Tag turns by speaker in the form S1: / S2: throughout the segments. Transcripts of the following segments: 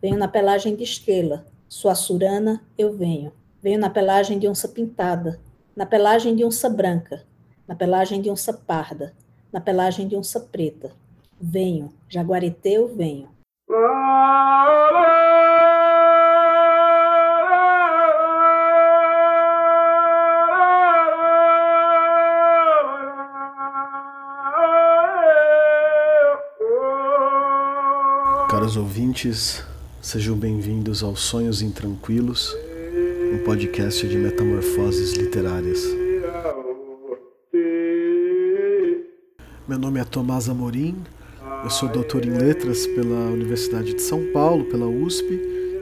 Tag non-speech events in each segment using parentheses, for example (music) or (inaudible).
S1: venho na pelagem de estrela, sua surana, eu venho. Venho na pelagem de onça pintada, na pelagem de onça branca, na pelagem de onça parda, na pelagem de onça preta. Venho, jaguareteu, venho.
S2: Caros ouvintes, sejam bem-vindos aos Sonhos Intranquilos, um podcast de metamorfoses literárias. Meu nome é Tomás Amorim, eu sou doutor em letras pela Universidade de São Paulo, pela USP,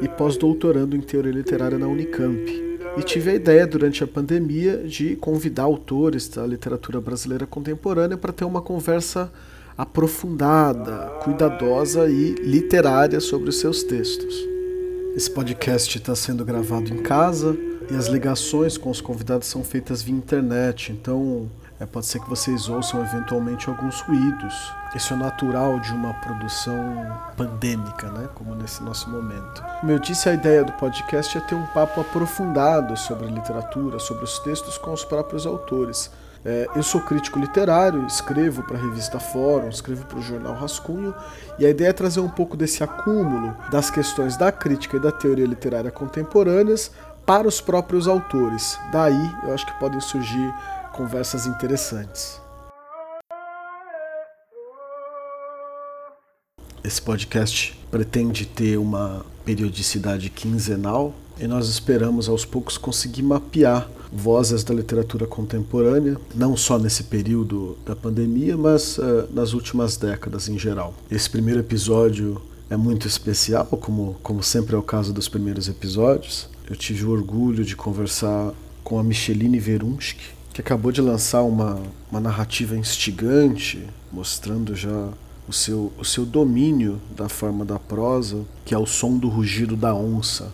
S2: e pós-doutorando em teoria literária na Unicamp. E tive a ideia durante a pandemia de convidar autores da literatura brasileira contemporânea para ter uma conversa aprofundada, cuidadosa e literária sobre os seus textos. Esse podcast está sendo gravado em casa e as ligações com os convidados são feitas via internet, então é, pode ser que vocês ouçam eventualmente alguns ruídos. Isso é natural de uma produção pandêmica, né? como nesse nosso momento. Como eu disse, a ideia do podcast é ter um papo aprofundado sobre literatura, sobre os textos com os próprios autores. É, eu sou crítico literário, escrevo para a revista Fórum, escrevo para o jornal Rascunho, e a ideia é trazer um pouco desse acúmulo das questões da crítica e da teoria literária contemporâneas para os próprios autores. Daí eu acho que podem surgir conversas interessantes. Esse podcast pretende ter uma periodicidade quinzenal e nós esperamos aos poucos conseguir mapear vozes da literatura contemporânea, não só nesse período da pandemia, mas uh, nas últimas décadas em geral. Esse primeiro episódio é muito especial, como, como sempre é o caso dos primeiros episódios. Eu tive o orgulho de conversar com a Micheline Verunski, que acabou de lançar uma, uma narrativa instigante, mostrando já o seu, o seu domínio da forma da prosa, que é o som do rugido da onça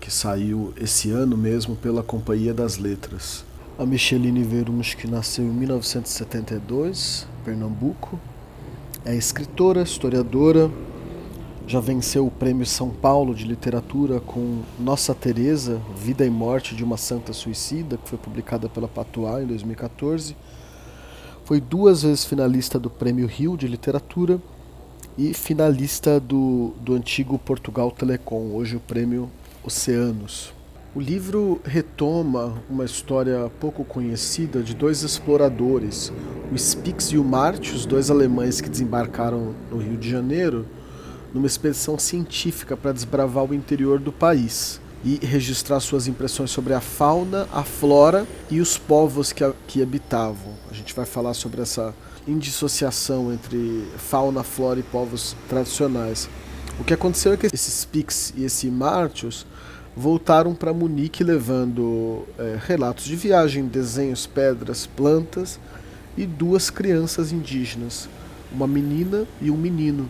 S2: que saiu esse ano mesmo pela Companhia das Letras. A Micheline Verunski nasceu em 1972, Pernambuco. É escritora, historiadora, já venceu o Prêmio São Paulo de Literatura com Nossa Teresa, Vida e Morte de uma Santa Suicida, que foi publicada pela Patois em 2014. Foi duas vezes finalista do Prêmio Rio de Literatura e finalista do, do antigo Portugal Telecom, hoje o Prêmio Oceanos. O livro retoma uma história pouco conhecida de dois exploradores, o Spix e o Martius, dois alemães que desembarcaram no Rio de Janeiro numa expedição científica para desbravar o interior do país e registrar suas impressões sobre a fauna, a flora e os povos que, que habitavam. A gente vai falar sobre essa indissociação entre fauna, flora e povos tradicionais. O que aconteceu é que esses Spix e esse Martius voltaram para Munique levando é, relatos de viagem, desenhos, pedras, plantas e duas crianças indígenas, uma menina e um menino.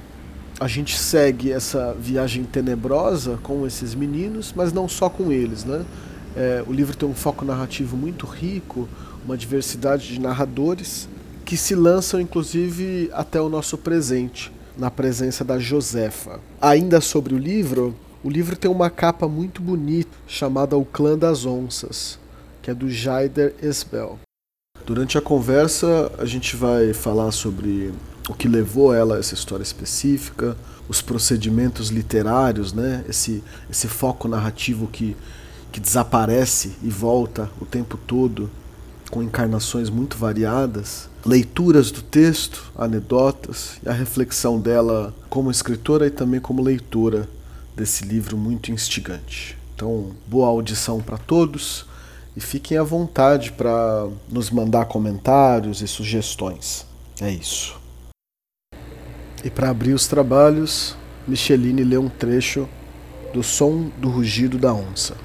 S2: A gente segue essa viagem tenebrosa com esses meninos, mas não só com eles, né? É, o livro tem um foco narrativo muito rico, uma diversidade de narradores que se lançam inclusive até o nosso presente, na presença da Josefa. Ainda sobre o livro, o livro tem uma capa muito bonita chamada O Clã das Onças, que é do Jaider Esbel. Durante a conversa, a gente vai falar sobre o que levou ela a essa história específica, os procedimentos literários, né? esse, esse foco narrativo que, que desaparece e volta o tempo todo, com encarnações muito variadas, leituras do texto, anedotas e a reflexão dela como escritora e também como leitora desse livro muito instigante. Então, boa audição para todos e fiquem à vontade para nos mandar comentários e sugestões. É isso. E para abrir os trabalhos, Micheline lê um trecho do Som do Rugido da Onça.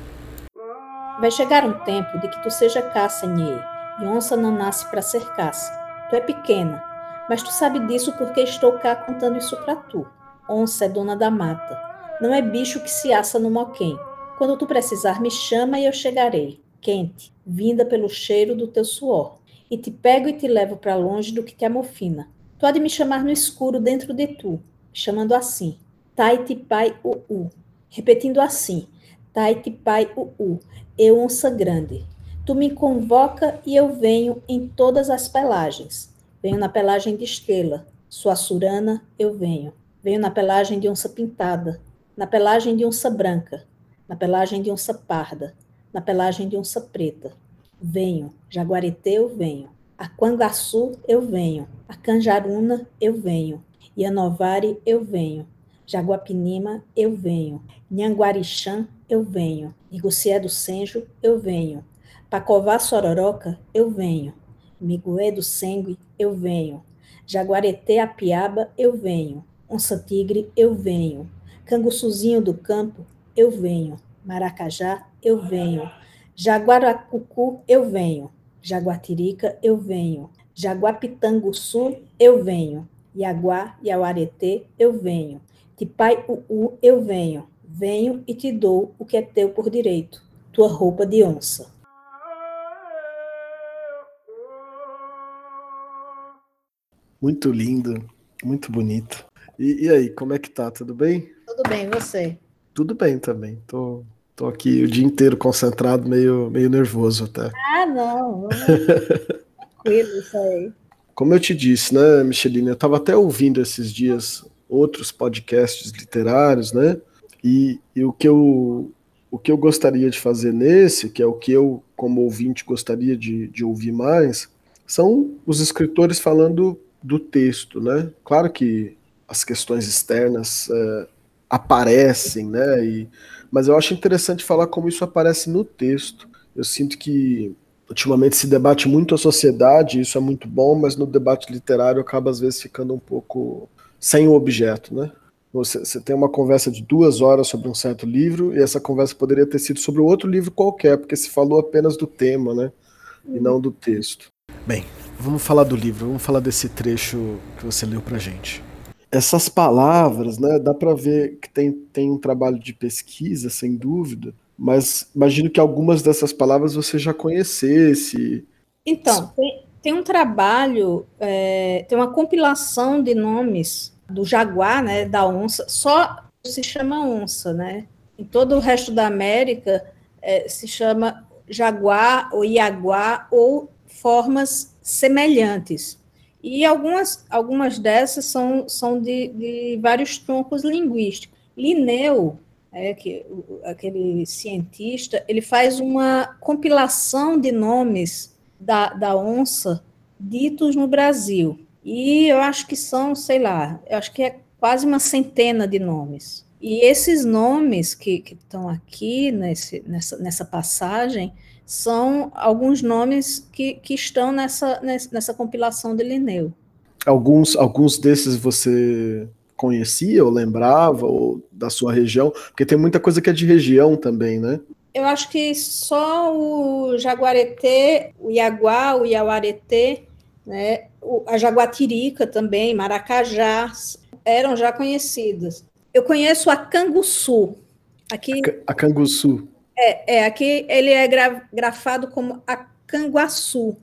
S1: Vai chegar um tempo de que tu seja caça, Nhê, e onça não nasce para ser caça. Tu é pequena, mas tu sabe disso porque estou cá contando isso para tu. Onça é dona da mata não é bicho que se assa no moquém. Quando tu precisar, me chama e eu chegarei, quente, vinda pelo cheiro do teu suor. E te pego e te levo para longe do que te amofina. Tu há de me chamar no escuro dentro de tu, chamando assim. Taitipai u Repetindo assim, Taitipai u Eu onça grande. Tu me convoca e eu venho em todas as pelagens. Venho na pelagem de estrela, sua surana, eu venho. Venho na pelagem de onça pintada, na pelagem de onça branca, na pelagem de onça parda, na pelagem de onça preta. Venho, Jaguareté eu venho. A Quangaçu eu venho. A Canjaruna eu venho. Yanovari eu venho. Jaguapinima eu venho. Nhanguarixã eu venho. Igucié do Senjo eu venho. Pacová Sororoca, eu venho. Migué do Sengue, eu venho. Jaguareté Apiaba, eu venho. Onça Tigre, eu venho. Canguçuzinho do Campo, eu venho. Maracajá, eu venho. Jaguaracucu, eu venho. Jaguatirica, eu venho. Jaguapitanguçu, eu venho. Iaguá, Iauareté, eu venho. Tipai Uu, eu venho. Venho e te dou o que é teu por direito, tua roupa de onça.
S2: Muito lindo, muito bonito. E, e, aí, como é que tá? Tudo bem?
S1: Tudo bem, você?
S2: Tudo bem também. Tô, tô aqui o dia inteiro concentrado, meio, meio nervoso até.
S1: Ah, não. (laughs) Tranquilo isso aí.
S2: Como eu te disse, né, Micheline, eu estava até ouvindo esses dias outros podcasts literários, né? E, e, o que eu o que eu gostaria de fazer nesse, que é o que eu como ouvinte gostaria de, de ouvir mais, são os escritores falando do texto, né? Claro que as questões externas é, aparecem, né? E, mas eu acho interessante falar como isso aparece no texto. Eu sinto que ultimamente se debate muito a sociedade, isso é muito bom, mas no debate literário acaba às vezes ficando um pouco sem o objeto, né? Você, você, tem uma conversa de duas horas sobre um certo livro e essa conversa poderia ter sido sobre outro livro qualquer, porque se falou apenas do tema, né? E não do texto. Bem, vamos falar do livro, vamos falar desse trecho que você leu pra gente. Essas palavras, né, dá para ver que tem, tem um trabalho de pesquisa, sem dúvida, mas imagino que algumas dessas palavras você já conhecesse.
S1: Então, tem, tem um trabalho, é, tem uma compilação de nomes do jaguar, né, da onça, só se chama onça, né? Em todo o resto da América é, se chama jaguar ou iaguar ou formas semelhantes. E algumas, algumas dessas são, são de, de vários troncos linguísticos. Linneu, é, que, aquele cientista, ele faz uma compilação de nomes da, da onça ditos no Brasil. E eu acho que são, sei lá, eu acho que é quase uma centena de nomes. E esses nomes que, que estão aqui nesse, nessa, nessa passagem são alguns nomes que, que estão nessa, nessa compilação de Linneu.
S2: Alguns, alguns desses você conhecia ou lembrava ou da sua região? Porque tem muita coisa que é de região também, né?
S1: Eu acho que só o Jaguareté, o Iaguá, o Iauareté, né, a Jaguatirica também, Maracajá, eram já conhecidas. Eu conheço a Canguçu. Aqui,
S2: a Canguçu.
S1: É, é, aqui ele é gra, grafado como Acanguaçu.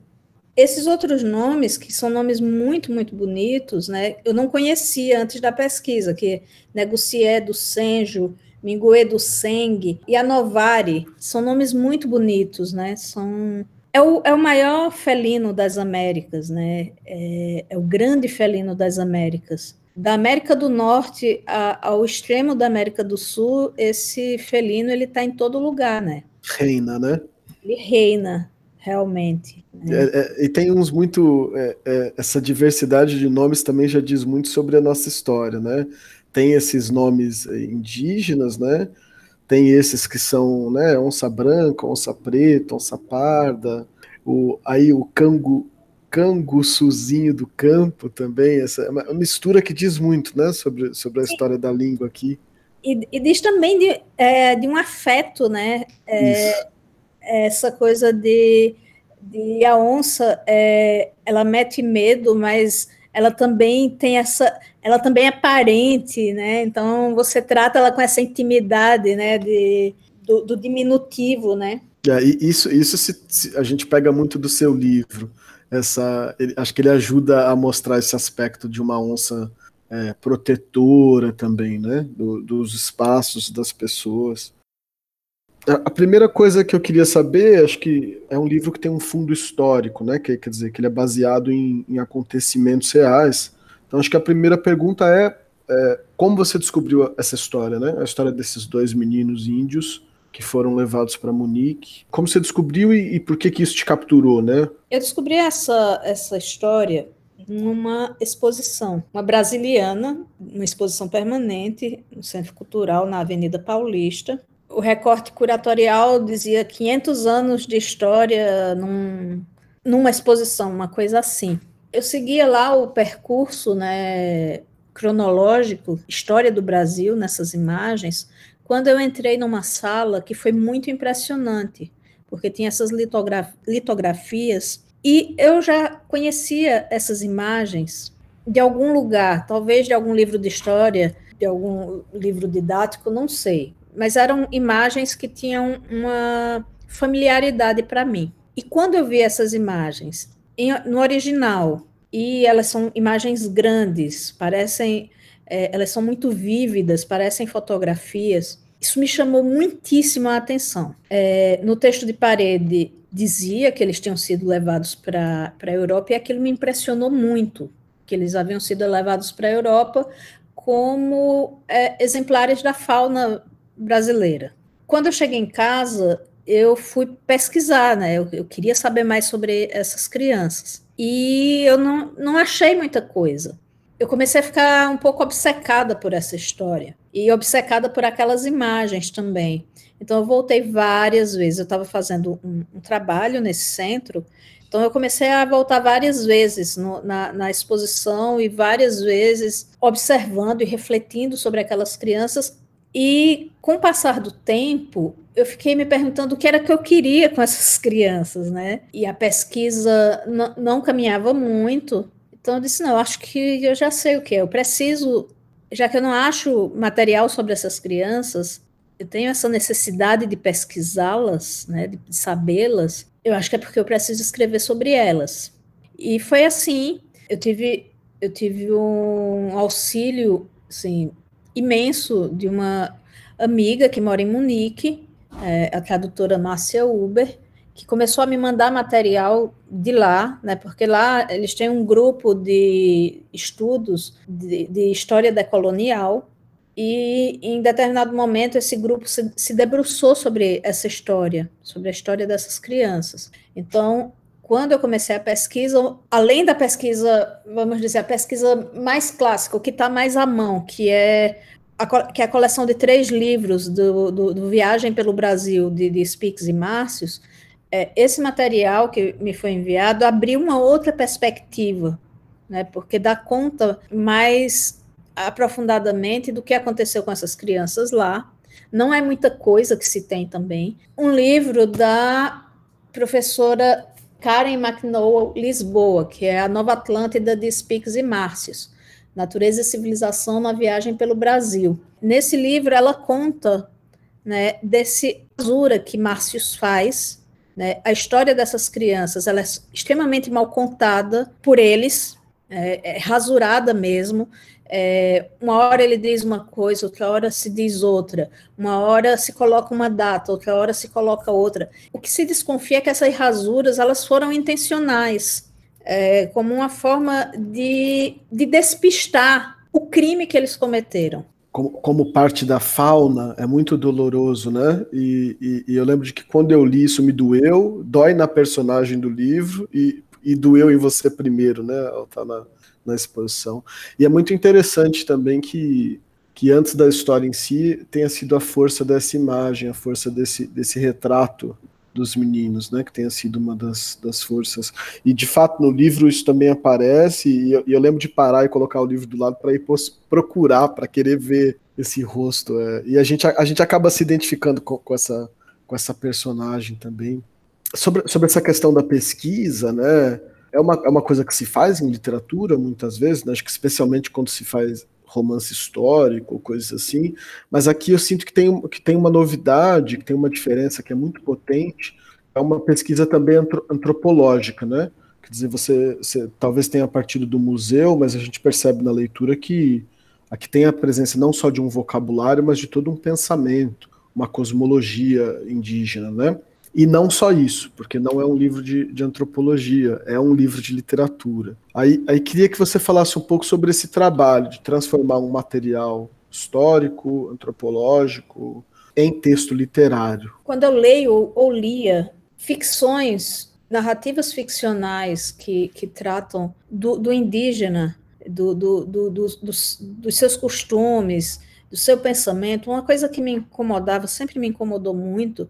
S1: Esses outros nomes, que são nomes muito, muito bonitos, né? Eu não conhecia antes da pesquisa, que Negucié do Senjo, Minguê do Sengue e Anovari, são nomes muito bonitos, né? São é o, é o maior felino das Américas, né? É, é o grande felino das Américas da América do Norte a, ao extremo da América do Sul, esse felino ele está em todo lugar, né?
S2: Reina, né?
S1: Ele reina, realmente.
S2: Né? É, é, e tem uns muito. É, é, essa diversidade de nomes também já diz muito sobre a nossa história, né? Tem esses nomes indígenas, né? Tem esses que são né, onça branca, onça preta, onça parda, o, aí o cangu, canguçuzinho do campo também, essa uma mistura que diz muito, né, sobre, sobre a história da língua aqui.
S1: E, e diz também de, é, de um afeto, né, é, essa coisa de, de a onça, é, ela mete medo, mas ela também tem essa, ela também é parente, né, então você trata ela com essa intimidade, né, de, do, do diminutivo, né.
S2: É, isso isso se, se, a gente pega muito do seu livro, essa. Ele, acho que ele ajuda a mostrar esse aspecto de uma onça é, protetora também, né, do, dos espaços das pessoas. A primeira coisa que eu queria saber, acho que é um livro que tem um fundo histórico, né? Que, quer dizer, que ele é baseado em, em acontecimentos reais. Então, acho que a primeira pergunta é, é, como você descobriu essa história, né? A história desses dois meninos índios que foram levados para Munique. Como você descobriu e, e, por que que isso te capturou, né?
S1: Eu descobri essa, essa história numa exposição, uma brasiliana, uma exposição permanente no Centro Cultural na Avenida Paulista, o recorte curatorial dizia 500 anos de história num, numa exposição, uma coisa assim. Eu seguia lá o percurso né, cronológico, história do Brasil nessas imagens, quando eu entrei numa sala que foi muito impressionante, porque tinha essas litograf litografias, e eu já conhecia essas imagens de algum lugar, talvez de algum livro de história, de algum livro didático, não sei mas eram imagens que tinham uma familiaridade para mim. E quando eu vi essas imagens em, no original, e elas são imagens grandes, parecem, é, elas são muito vívidas, parecem fotografias, isso me chamou muitíssimo a atenção. É, no texto de parede dizia que eles tinham sido levados para a Europa e aquilo me impressionou muito, que eles haviam sido levados para a Europa como é, exemplares da fauna brasileira. Quando eu cheguei em casa, eu fui pesquisar, né? Eu, eu, queria saber mais sobre essas crianças. E eu não, não achei muita coisa. Eu comecei a ficar um pouco obcecada por essa história. E obcecada por aquelas imagens também. Então, eu voltei várias vezes. Eu estava fazendo um, um, trabalho nesse centro. Então, eu comecei a voltar várias vezes no, na, na exposição e várias vezes observando e refletindo sobre aquelas crianças e com o passar do tempo, eu fiquei me perguntando o que era que eu queria com essas (laughs) crianças, né? E a pesquisa não caminhava muito. Então eu disse: não, acho que eu já sei o que é. Eu preciso, já que eu não acho material sobre essas crianças, eu tenho essa necessidade de pesquisá-las, né, de sabê-las. Eu acho que é porque eu preciso escrever sobre elas. E foi assim. Eu tive, eu tive um auxílio, assim, imenso de uma amiga que mora em Munique, é, a tradutora Márcia Uber, que começou a me mandar material de lá, né, porque lá eles têm um grupo de estudos de, de história decolonial, e em determinado momento esse grupo se, se debruçou sobre essa história, sobre a história dessas crianças. Então, quando eu comecei a pesquisa, além da pesquisa, vamos dizer, a pesquisa mais clássica, o que está mais à mão, que é a, que é a coleção de três livros do, do, do Viagem pelo Brasil, de, de Spix e Márcios, é, esse material que me foi enviado abriu uma outra perspectiva, né, porque dá conta mais aprofundadamente do que aconteceu com essas crianças lá. Não é muita coisa que se tem também. Um livro da professora Karen McNowell Lisboa, que é a Nova Atlântida de Spix e Márcios, Natureza e Civilização na Viagem pelo Brasil. Nesse livro ela conta né, desse rasura que Márcios faz, né, a história dessas crianças ela é extremamente mal contada por eles, é, é rasurada mesmo, é, uma hora ele diz uma coisa, outra hora se diz outra, uma hora se coloca uma data, outra hora se coloca outra. O que se desconfia é que essas rasuras elas foram intencionais, é, como uma forma de, de despistar o crime que eles cometeram.
S2: Como, como, parte da fauna, é muito doloroso, né? E, e, e, eu lembro de que quando eu li isso me doeu, dói na personagem do livro e, e doeu em você primeiro, né? Ela tá na, na exposição. E é muito interessante também que, que antes da história em si tenha sido a força dessa imagem, a força desse, desse retrato dos meninos, né, que tenha sido uma das, das forças. E de fato no livro isso também aparece, e eu, e eu lembro de parar e colocar o livro do lado para ir procurar, para querer ver esse rosto. É, e a gente, a, a, gente acaba se identificando com, com, essa, com essa personagem também. Sobre, sobre essa questão da pesquisa, né, é uma, é uma coisa que se faz em literatura muitas vezes, né? acho que especialmente quando se faz romance histórico, coisas assim, mas aqui eu sinto que tem, que tem uma novidade, que tem uma diferença que é muito potente, é uma pesquisa também antropológica, né? Quer dizer, você, você talvez tenha partido do museu, mas a gente percebe na leitura que aqui tem a presença não só de um vocabulário, mas de todo um pensamento, uma cosmologia indígena, né? E não só isso, porque não é um livro de, de antropologia, é um livro de literatura. Aí, aí queria que você falasse um pouco sobre esse trabalho de transformar um material histórico, antropológico, em texto literário.
S1: Quando eu leio ou lia ficções narrativas ficcionais que, que tratam do, do indígena, do, do, do, dos, dos seus costumes, do seu pensamento, uma coisa que me incomodava, sempre me incomodou muito,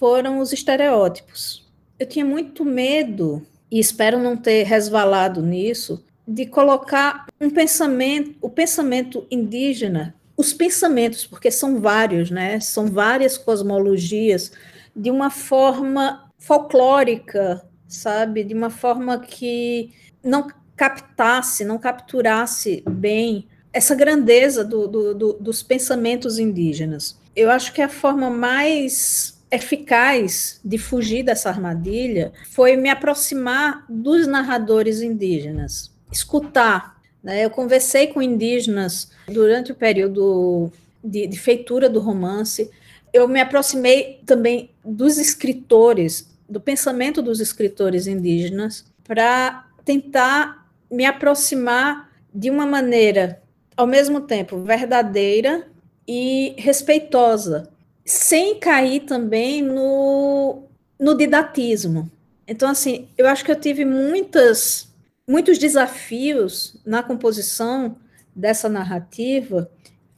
S1: foram os estereótipos. Eu tinha muito medo, e espero não ter resvalado nisso, de colocar um pensamento, o pensamento indígena, os pensamentos, porque são vários, né? São várias cosmologias, de uma forma folclórica, sabe? De uma forma que não captasse, não capturasse bem essa grandeza do, do, do, dos pensamentos indígenas. Eu acho que a forma mais eficaz de fugir dessa armadilha foi me aproximar dos narradores indígenas, escutar. Né? Eu conversei com indígenas durante o período de, de feitura do romance, eu me aproximei também dos escritores, do pensamento dos escritores indígenas, para tentar me aproximar de uma maneira, ao mesmo tempo, verdadeira e respeitosa, sem cair também no, no didatismo. Então, assim, eu acho que eu tive muitas, muitos desafios na composição dessa narrativa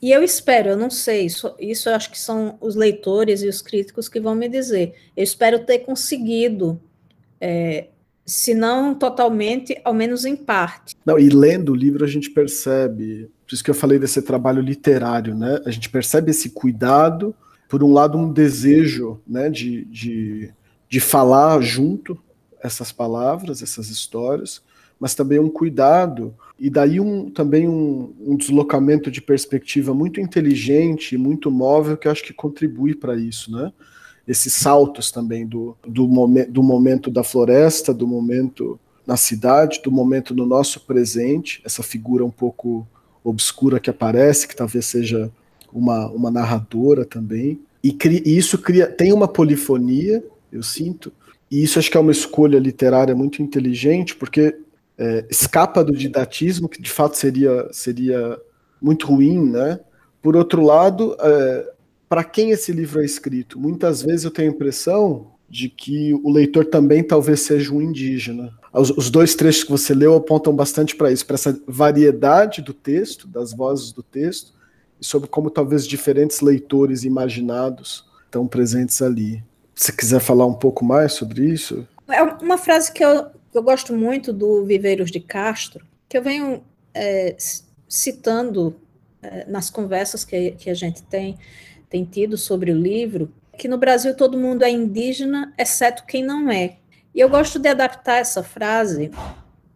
S1: e eu espero, eu não sei, isso, isso eu acho que são os leitores e os críticos que vão me dizer. Eu espero ter conseguido, é, se não totalmente, ao menos em parte.
S2: Não, e lendo o livro a gente percebe, por isso que eu falei desse trabalho literário, né? A gente percebe esse cuidado, por um lado, um desejo né, de, de, de falar junto essas palavras, essas histórias, mas também um cuidado e daí um, também um, um, deslocamento de perspectiva muito inteligente, muito móvel, que acho que contribui para isso, né? Esses saltos também do, do, momen do momento da floresta, do momento na cidade, do momento no nosso presente, essa figura um pouco obscura que aparece, que talvez seja uma, uma narradora também. E, cri, e isso cria, tem uma polifonia, eu sinto, e isso acho que é uma escolha literária muito inteligente, porque é, escapa do didatismo, que de fato seria, seria muito ruim, né? Por outro lado, é, para quem esse livro é escrito? Muitas vezes eu tenho a impressão de que o leitor também talvez seja um indígena. Os, os dois trechos que você leu apontam bastante para isso, para essa variedade do texto, das vozes do texto, sobre como talvez diferentes leitores imaginados estão presentes ali. Se quiser falar um pouco mais sobre isso.
S1: É uma frase que eu eu gosto muito do Viveiros de Castro, que eu venho é, citando é, nas conversas que, que a gente tem, tem tido sobre o livro, que no Brasil todo mundo é indígena, exceto quem não é. E eu gosto de adaptar essa frase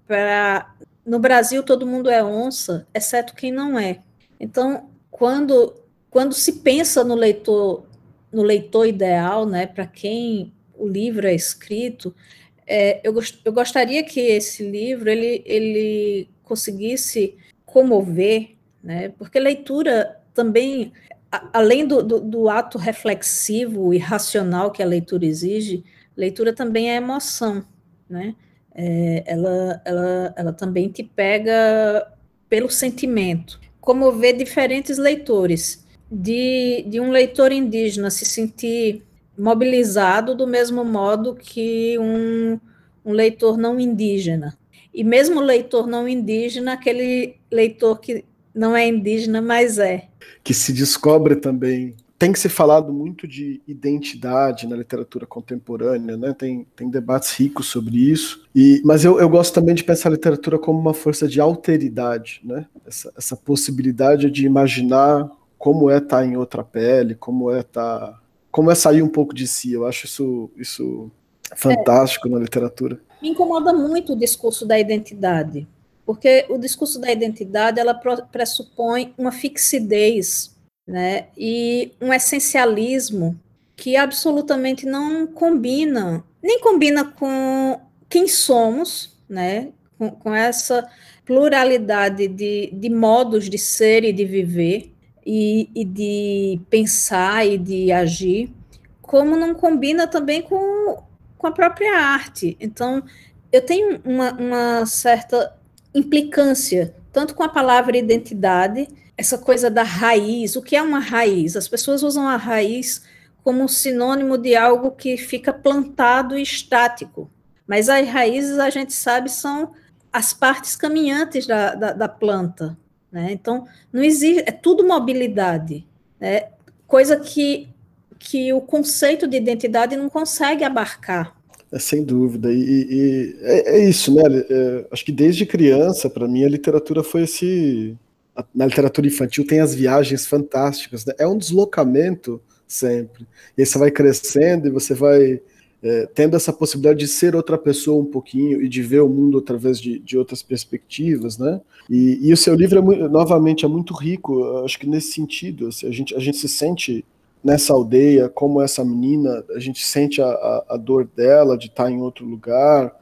S1: para no Brasil todo mundo é onça, exceto quem não é. Então, quando quando se pensa no leitor no leitor ideal, né, para quem o livro é escrito, é, eu, gost, eu gostaria que esse livro ele, ele conseguisse comover, né? porque leitura também, além do, do, do, ato reflexivo e racional que a leitura exige, leitura também é emoção, né? É, ela, ela, ela também te pega pelo sentimento. Comover diferentes leitores, de, de um leitor indígena se sentir mobilizado do mesmo modo que um, um leitor não indígena. E mesmo leitor não indígena, aquele leitor que não é indígena, mas é.
S2: Que se descobre também. Tem que ser falado muito de identidade na literatura contemporânea, né? tem, tem debates ricos sobre isso. E, mas eu, eu gosto também de pensar a literatura como uma força de alteridade, né? essa, essa possibilidade de imaginar como é estar em outra pele, como é estar como é sair um pouco de si. Eu acho isso, isso fantástico é. na literatura.
S1: Me incomoda muito o discurso da identidade, porque o discurso da identidade ela pressupõe uma fixidez, né, e um essencialismo que absolutamente não combina, nem combina com quem somos, né? Com, com essa pluralidade de, de modos de ser e de viver, e, e de pensar e de agir, como não combina também com, com a própria arte. Então, eu tenho uma, uma certa implicância, tanto com a palavra identidade, essa coisa da raiz. O que é uma raiz? As pessoas usam a raiz como um sinônimo de algo que fica plantado e estático. Mas as raízes, a gente sabe, são as partes caminhantes da, da, da planta. Né? Então, não existe, é tudo mobilidade, né? coisa que, que o conceito de identidade não consegue abarcar.
S2: É, sem dúvida, e, e é, é, isso, né? É, acho que desde criança, para mim, a literatura foi esse. Na literatura infantil tem as viagens fantásticas, né? É um deslocamento sempre. E aí você vai crescendo e você vai é, tendo essa possibilidade de ser outra pessoa um pouquinho e de ver o mundo através de, de outras perspectivas, né? E, e o seu livro, é novamente, é muito rico, acho que nesse sentido. Assim, a, gente, a gente se sente nessa aldeia como essa menina, a gente sente a, a, a dor dela de estar em outro lugar,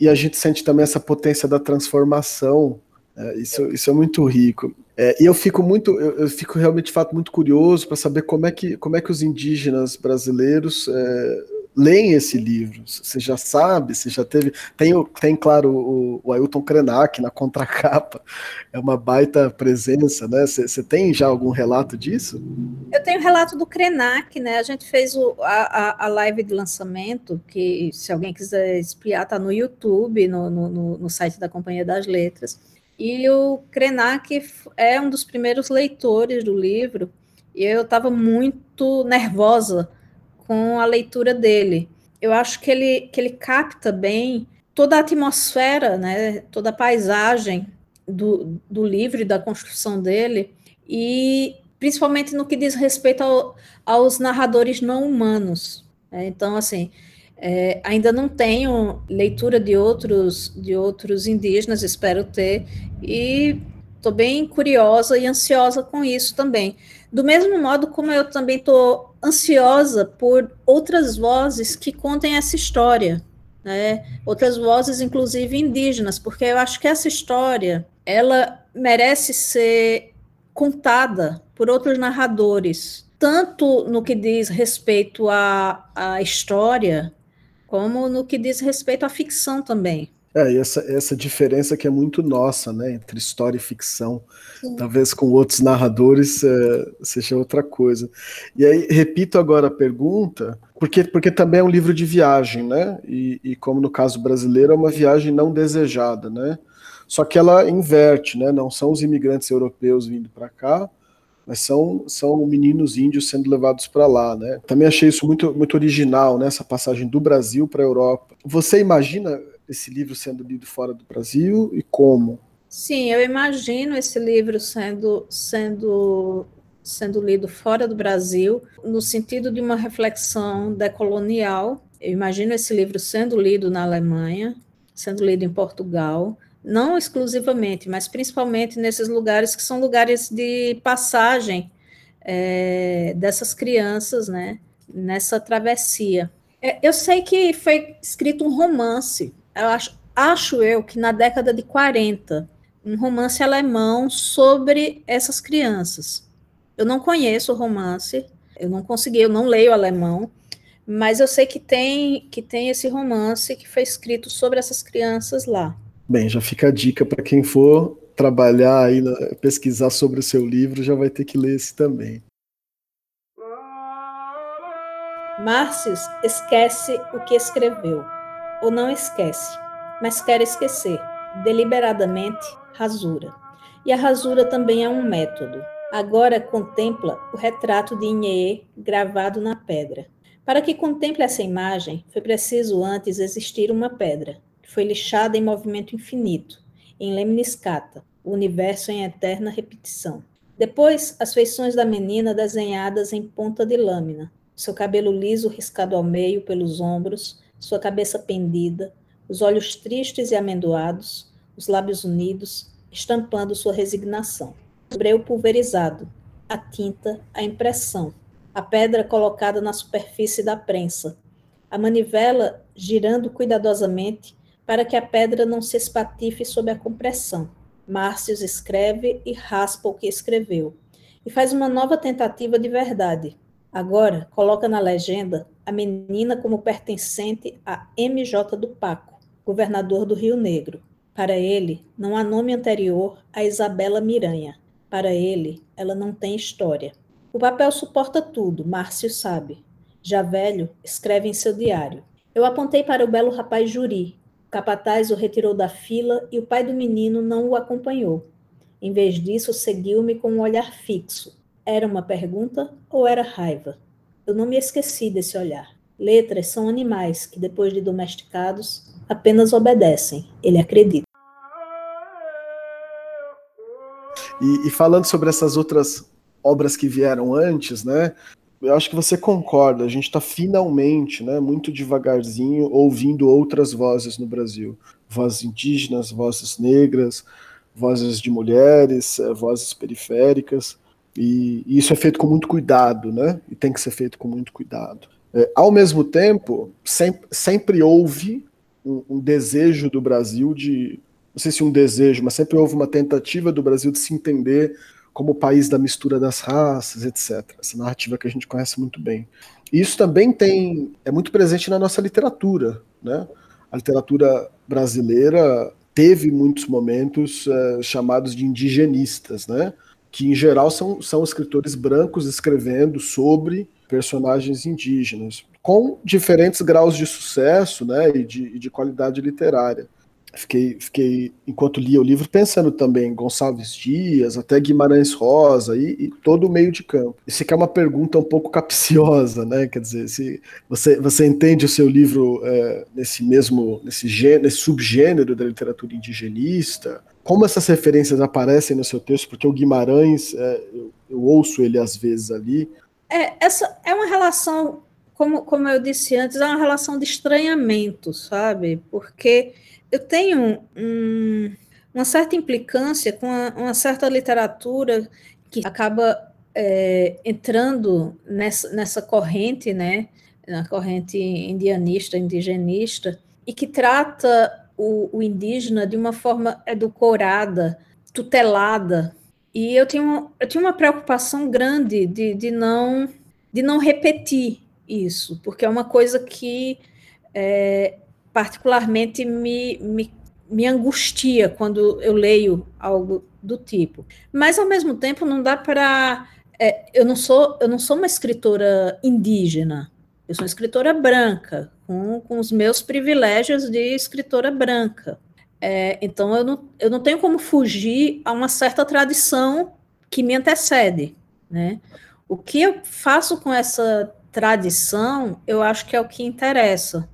S2: e a gente sente também essa potência da transformação. É, isso, isso é muito rico. É, e eu fico muito, eu, eu, fico realmente de fato muito curioso para saber como é que, como é que os indígenas brasileiros é, leem esse livro. Você já sabe, você já teve. Tem, tem claro, o, o Ailton Krenak na contracapa, é uma baita presença, né? Você tem já algum relato disso?
S1: Eu tenho relato do Krenak, né? A gente fez o, a, a live de lançamento, que se alguém quiser espiar, tá no YouTube, no, no, no site da Companhia das Letras. E o Krenak é um dos primeiros leitores do livro, e eu estava muito nervosa com a leitura dele. Eu acho que ele, que ele capta bem toda a atmosfera, né, toda a paisagem do, do livro e da construção dele, e principalmente no que diz respeito ao, aos narradores não humanos. Né? Então, assim, é, ainda não tenho leitura de outros, de outros indígenas, espero ter, e estou bem curiosa e ansiosa com isso também. Do mesmo modo como eu também estou ansiosa por outras vozes que contem essa história, né? Outras vozes, inclusive indígenas, porque eu acho que essa história ela merece ser contada por outros narradores, tanto no que diz respeito à, à história, como no que diz respeito à ficção também.
S2: É, e essa, essa diferença que é muito nossa, né, entre história e ficção. Sim. Talvez com outros narradores é, seja outra coisa. E aí, repito agora a pergunta, porque, porque também é um livro de viagem, né? E, e como no caso brasileiro, é uma viagem não desejada, né? Só que ela inverte, né? Não são os imigrantes europeus vindo para cá, mas são, são meninos índios sendo levados para lá, né? Também achei isso muito, muito original, né? Essa passagem do Brasil para a Europa. Você imagina esse livro sendo lido fora do Brasil e como?
S1: Sim, eu imagino esse livro sendo, sendo, sendo lido fora do Brasil, no sentido de uma reflexão decolonial. Eu imagino esse livro sendo lido na Alemanha, sendo lido em Portugal, não exclusivamente, mas principalmente nesses lugares que são lugares de passagem é, dessas crianças, né, nessa travessia. É, eu sei que foi escrito um romance eu acho, acho eu que na década de 40, um romance alemão sobre essas crianças. Eu não conheço o romance, eu não consegui, eu não leio alemão, mas eu sei que tem que tem esse romance que foi escrito sobre essas crianças lá.
S2: Bem, já fica a dica para quem for trabalhar aí, pesquisar sobre o seu livro, já vai ter que ler esse também.
S1: Márcios esquece o que escreveu ou não esquece, mas quer esquecer, deliberadamente, rasura. E a rasura também é um método. Agora contempla o retrato de Inhê gravado na pedra. Para que contemple essa imagem, foi preciso antes existir uma pedra, foi lixada em movimento infinito, em lemniscata, o universo em eterna repetição. Depois, as feições da menina desenhadas em ponta de lâmina, seu cabelo liso riscado ao meio pelos ombros, sua cabeça pendida, os olhos tristes e amendoados, os lábios unidos, estampando sua resignação. O breu pulverizado, a tinta, a impressão, a pedra colocada na superfície da prensa, a manivela girando cuidadosamente para que a pedra não se espatife sob a compressão. Márcios escreve e raspa o que escreveu, e faz uma nova tentativa de verdade. Agora, coloca na legenda a menina como pertencente a MJ do Paco, governador do Rio Negro. Para ele, não há nome anterior a Isabela Miranha. Para ele, ela não tem história. O papel suporta tudo, Márcio sabe. Já velho, escreve em seu diário. Eu apontei para o belo rapaz Juri. Capataz o retirou da fila e o pai do menino não o acompanhou. Em vez disso, seguiu-me com um olhar fixo. Era uma pergunta ou era raiva? Eu não me esqueci desse olhar. Letras são animais que, depois de domesticados, apenas obedecem. Ele acredita.
S2: E, e falando sobre essas outras obras que vieram antes, né? Eu acho que você concorda, a gente está finalmente, né, muito devagarzinho, ouvindo outras vozes no Brasil. Vozes indígenas, vozes negras, vozes de mulheres, eh, vozes periféricas. E, e isso é feito com muito cuidado, né? E tem que ser feito com muito cuidado. É, ao mesmo tempo, sempre, sempre houve um, um, desejo do Brasil de. Não sei se um desejo, mas sempre houve uma tentativa do Brasil de se entender como o país da mistura das raças, etc. Essa narrativa que a gente conhece muito bem. E isso também tem é muito presente na nossa literatura, né? A literatura brasileira teve muitos momentos uh, chamados de indigenistas, né? Que em geral são, são escritores brancos escrevendo sobre personagens indígenas, com diferentes graus de sucesso, né? E de, e de qualidade literária fiquei, fiquei, enquanto lia o livro, pensando também Gonçalves Dias, até Guimarães Rosa e, e, todo o meio de campo. Isso aqui é uma pergunta um pouco capciosa, né? Quer dizer, se você, você entende o seu livro é, nesse mesmo, nesse, gênero, nesse subgênero da literatura indigenista, como essas referências aparecem no seu texto, porque o Guimarães, é, eu, eu ouço ele às vezes ali.
S1: É, essa é uma relação, como, como eu disse antes, é uma relação de estranhamento, sabe? Porque eu tenho um, uma certa implicância com a, uma certa literatura que acaba é, entrando nessa, nessa corrente, né, na corrente indianista, indigenista, e que trata o, o indígena de uma forma edulcorada, tutelada. E eu tinha, eu tinha uma preocupação grande de, de, não, de não repetir isso, porque é uma coisa que é, particularmente me, me, me angustia quando eu leio algo do tipo. Mas ao mesmo tempo não dá para é, eu não sou eu não sou uma escritora indígena. Eu sou uma escritora branca com, com os meus privilégios de escritora branca. É, então eu não, eu não tenho como fugir a uma certa tradição que me antecede, né? O que eu faço com essa tradição, eu acho que é o que interessa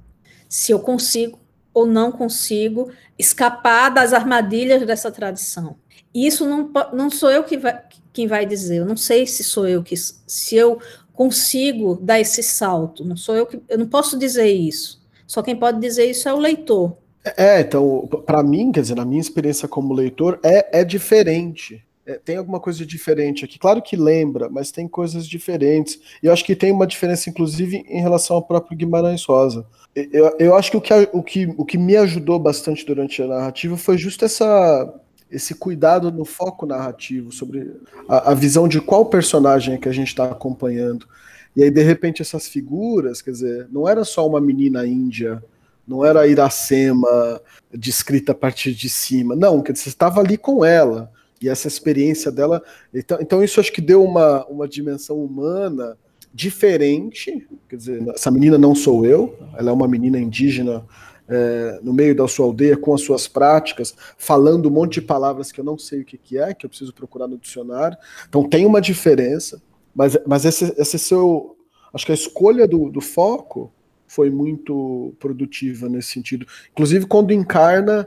S1: se eu consigo ou não consigo escapar das armadilhas dessa tradição. Isso não, não sou eu que vai, quem vai dizer, eu não sei se sou eu que se eu consigo dar esse salto, não sou eu que eu não posso dizer isso. Só quem pode dizer isso é o leitor.
S2: É, então, para mim, quer dizer, na minha experiência como leitor, é, é diferente. É, tem alguma coisa diferente aqui. Claro que lembra, mas tem coisas diferentes. E eu acho que tem uma diferença, inclusive, em relação ao próprio Guimarães Rosa. Eu, eu acho que o, que o, que o que me ajudou bastante durante a narrativa foi justo essa, esse cuidado no foco narrativo, sobre a, a visão de qual personagem é que a gente está acompanhando. E aí, de repente, essas figuras, quer dizer, não era só uma menina índia, não era Iracema descrita a partir de cima. Não, quer dizer, você estava ali com ela e essa experiência dela. Então, então isso acho que deu uma, uma dimensão humana diferente. Quer dizer, essa menina não sou eu, ela é uma menina indígena é, no meio da sua aldeia com as suas práticas, falando um monte de palavras que eu não sei o que, que é, que eu preciso procurar no dicionário. Então tem uma diferença, mas, mas esse, esse seu. Acho que a escolha do, do foco foi muito produtiva nesse sentido. Inclusive quando encarna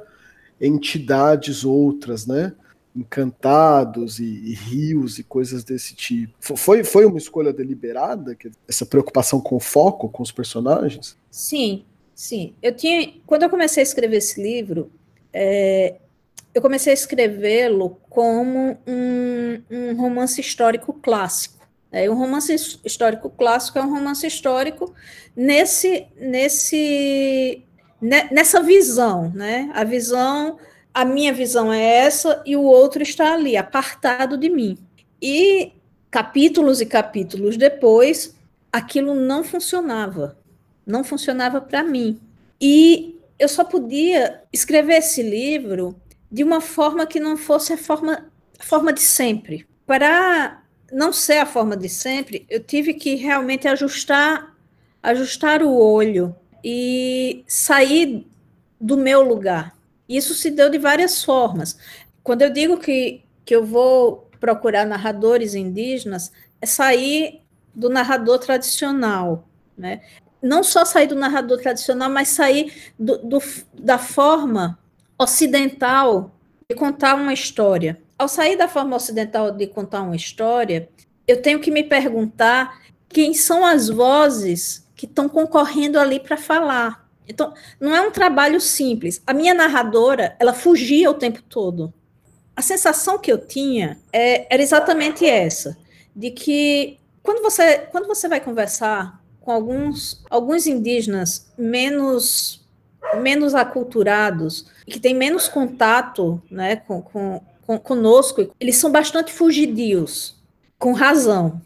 S2: entidades outras, né? Encantados e, e, rios e coisas desse tipo. Foi, foi uma escolha deliberada, essa preocupação com o foco, com os personagens?
S1: Sim, sim. Eu tinha, quando eu comecei a escrever esse livro, é, eu comecei a escrevê-lo como um, um, romance histórico clássico. É, um romance histórico clássico é um romance histórico nesse, nesse nessa visão, né? A visão, a minha visão é essa e o outro está ali, apartado de mim. E capítulos e capítulos depois, aquilo não funcionava. Não funcionava para mim. E eu só podia escrever esse livro de uma forma que não fosse a forma, a forma de sempre. Para não ser a forma de sempre, eu tive que realmente ajustar ajustar o olho e sair do meu lugar. Isso se deu de várias formas. Quando eu digo que, que eu vou procurar narradores indígenas, é sair do narrador tradicional, né? Não só sair do narrador tradicional, mas sair do, do, da forma ocidental de contar uma história. Ao sair da forma ocidental de contar uma história, eu tenho que me perguntar quem são as vozes que estão concorrendo ali para falar. Então, não é um trabalho simples. A minha narradora, ela fugia o tempo todo. A sensação que eu tinha é, era exatamente essa, de que quando você, quando você vai conversar com alguns, alguns indígenas menos menos aculturados, que têm menos contato né, com, com, com, conosco, eles são bastante fugidios, com razão,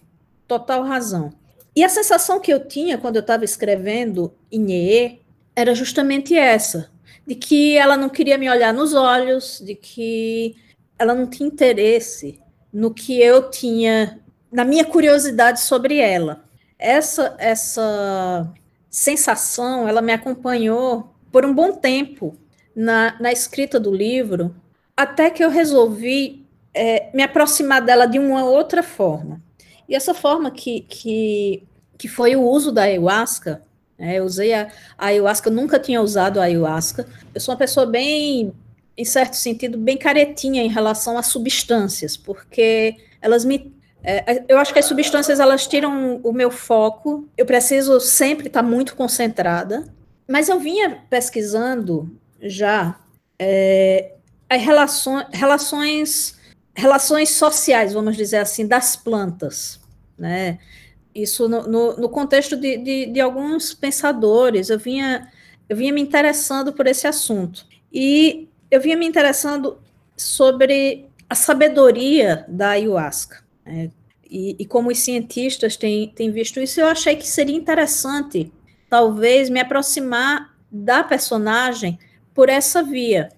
S1: total razão. E a sensação que eu tinha quando eu estava escrevendo Inê era justamente essa, de que ela não queria me olhar nos olhos, de que ela não tinha interesse no que eu tinha, na minha curiosidade sobre ela. Essa essa sensação, ela me acompanhou por um bom tempo na, na escrita do livro, até que eu resolvi é, me aproximar dela de uma outra forma. E essa forma que, que, que foi o uso da ayahuasca, né, eu usei a, a ayahuasca, nunca tinha usado a ayahuasca. Eu sou uma pessoa bem em certo sentido, bem caretinha em relação às substâncias, porque elas me. É, eu acho que as substâncias elas tiram o meu foco, eu preciso sempre estar muito concentrada, mas eu vinha pesquisando já é, as relações, relações, relações sociais, vamos dizer assim, das plantas, né? Isso no, no, no contexto de, de, de alguns pensadores, eu vinha, eu vinha me interessando por esse assunto. E eu vinha me interessando sobre a sabedoria da ayahuasca. Né? E, e, como os cientistas têm, têm visto isso, eu achei que seria interessante, talvez, me aproximar da personagem por essa via.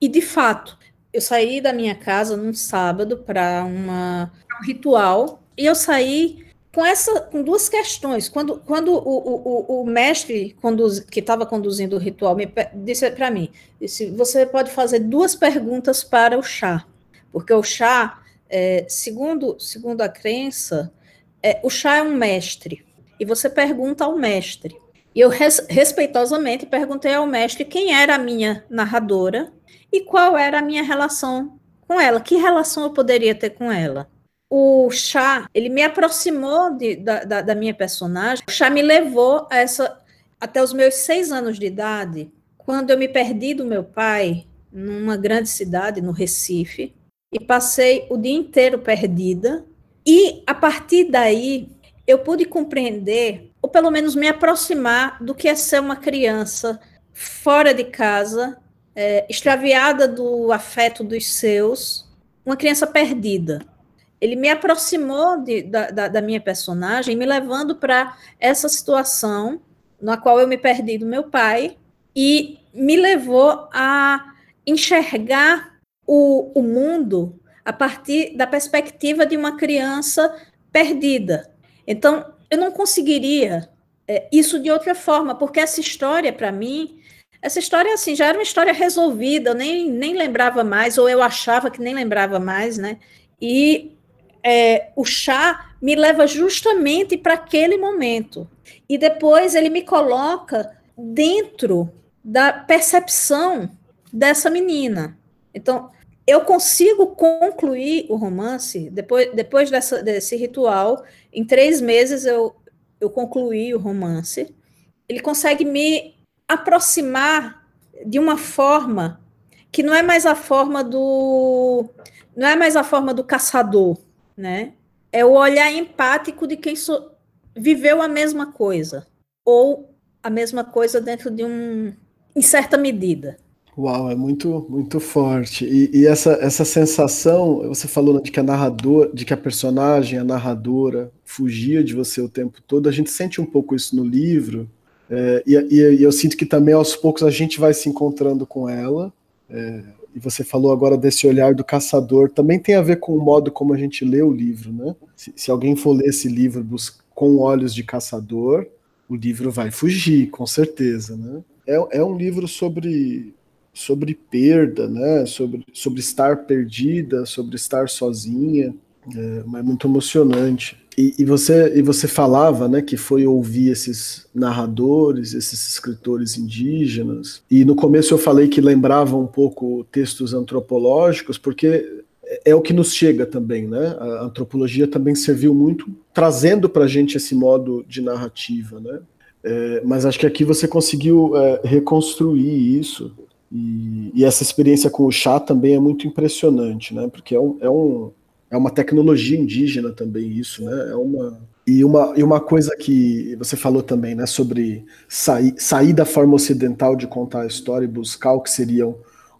S1: E, de fato, eu saí da minha casa num sábado para um ritual, e eu saí com essa com duas questões. Quando, quando o, o, o mestre conduz, que estava conduzindo o ritual me disse para mim, disse, você pode fazer duas perguntas para o chá, porque o chá, é, segundo, segundo a crença, é, o chá é um mestre, e você pergunta ao mestre. E eu res, respeitosamente perguntei ao mestre quem era a minha narradora e qual era a minha relação com ela, que relação eu poderia ter com ela o chá, ele me aproximou de, da, da, da, minha personagem. O chá me levou a essa até os meus seis anos de idade, quando eu me perdi do meu pai numa grande cidade, no Recife, e passei o dia inteiro perdida. E a partir daí eu pude compreender, ou pelo menos me aproximar do que é ser uma criança fora de casa, é, extraviada do afeto dos seus, uma criança perdida ele me aproximou de, da, da, da, minha personagem, me levando para essa situação na qual eu me perdi do meu pai e me levou a enxergar o, o mundo a partir da perspectiva de uma criança perdida. Então, eu não conseguiria é, isso de outra forma, porque essa história, para mim, essa história assim já era uma história resolvida, eu nem, nem lembrava mais, ou eu achava que nem lembrava mais, né? E é, o chá me leva justamente para aquele momento. E depois ele me coloca dentro da percepção dessa menina. Então, eu consigo concluir o romance depois, depois dessa, desse ritual. Em três meses eu, eu concluí o romance. Ele consegue me aproximar de uma forma que não é mais a forma do não é mais a forma do caçador, né? É o olhar empático de quem so viveu a mesma coisa, ou a mesma coisa dentro de um, em certa medida.
S2: Uau, é muito, muito forte. E, e, essa, essa sensação, você falou né, de que a narrador, de que a personagem, a narradora, fugia de você o tempo todo. A gente sente um pouco isso no livro. É, e, e, eu sinto que também aos poucos a gente vai se encontrando com ela. É, e você falou agora desse olhar do caçador, também tem a ver com o modo como a gente lê o livro, né? Se, se alguém for ler esse livro com olhos de caçador, o livro vai fugir, com certeza, né? É, é um livro sobre sobre perda, né? Sobre, sobre estar perdida, sobre estar sozinha. É, é muito emocionante. E, e, você, e você falava né, que foi ouvir esses narradores, esses escritores indígenas. E no começo eu falei que lembrava um pouco textos antropológicos, porque é, é o que nos chega também, né? A antropologia também serviu muito trazendo para a gente esse modo de narrativa, né? É, mas acho que aqui você conseguiu é, reconstruir isso e, e, essa experiência com o chá também é muito impressionante, né? Porque é, um, é, um, é uma tecnologia indígena também isso, né? É uma, e, uma, e uma coisa que você falou também, né? Sobre sair, sair da forma ocidental de contar a história e buscar o que seria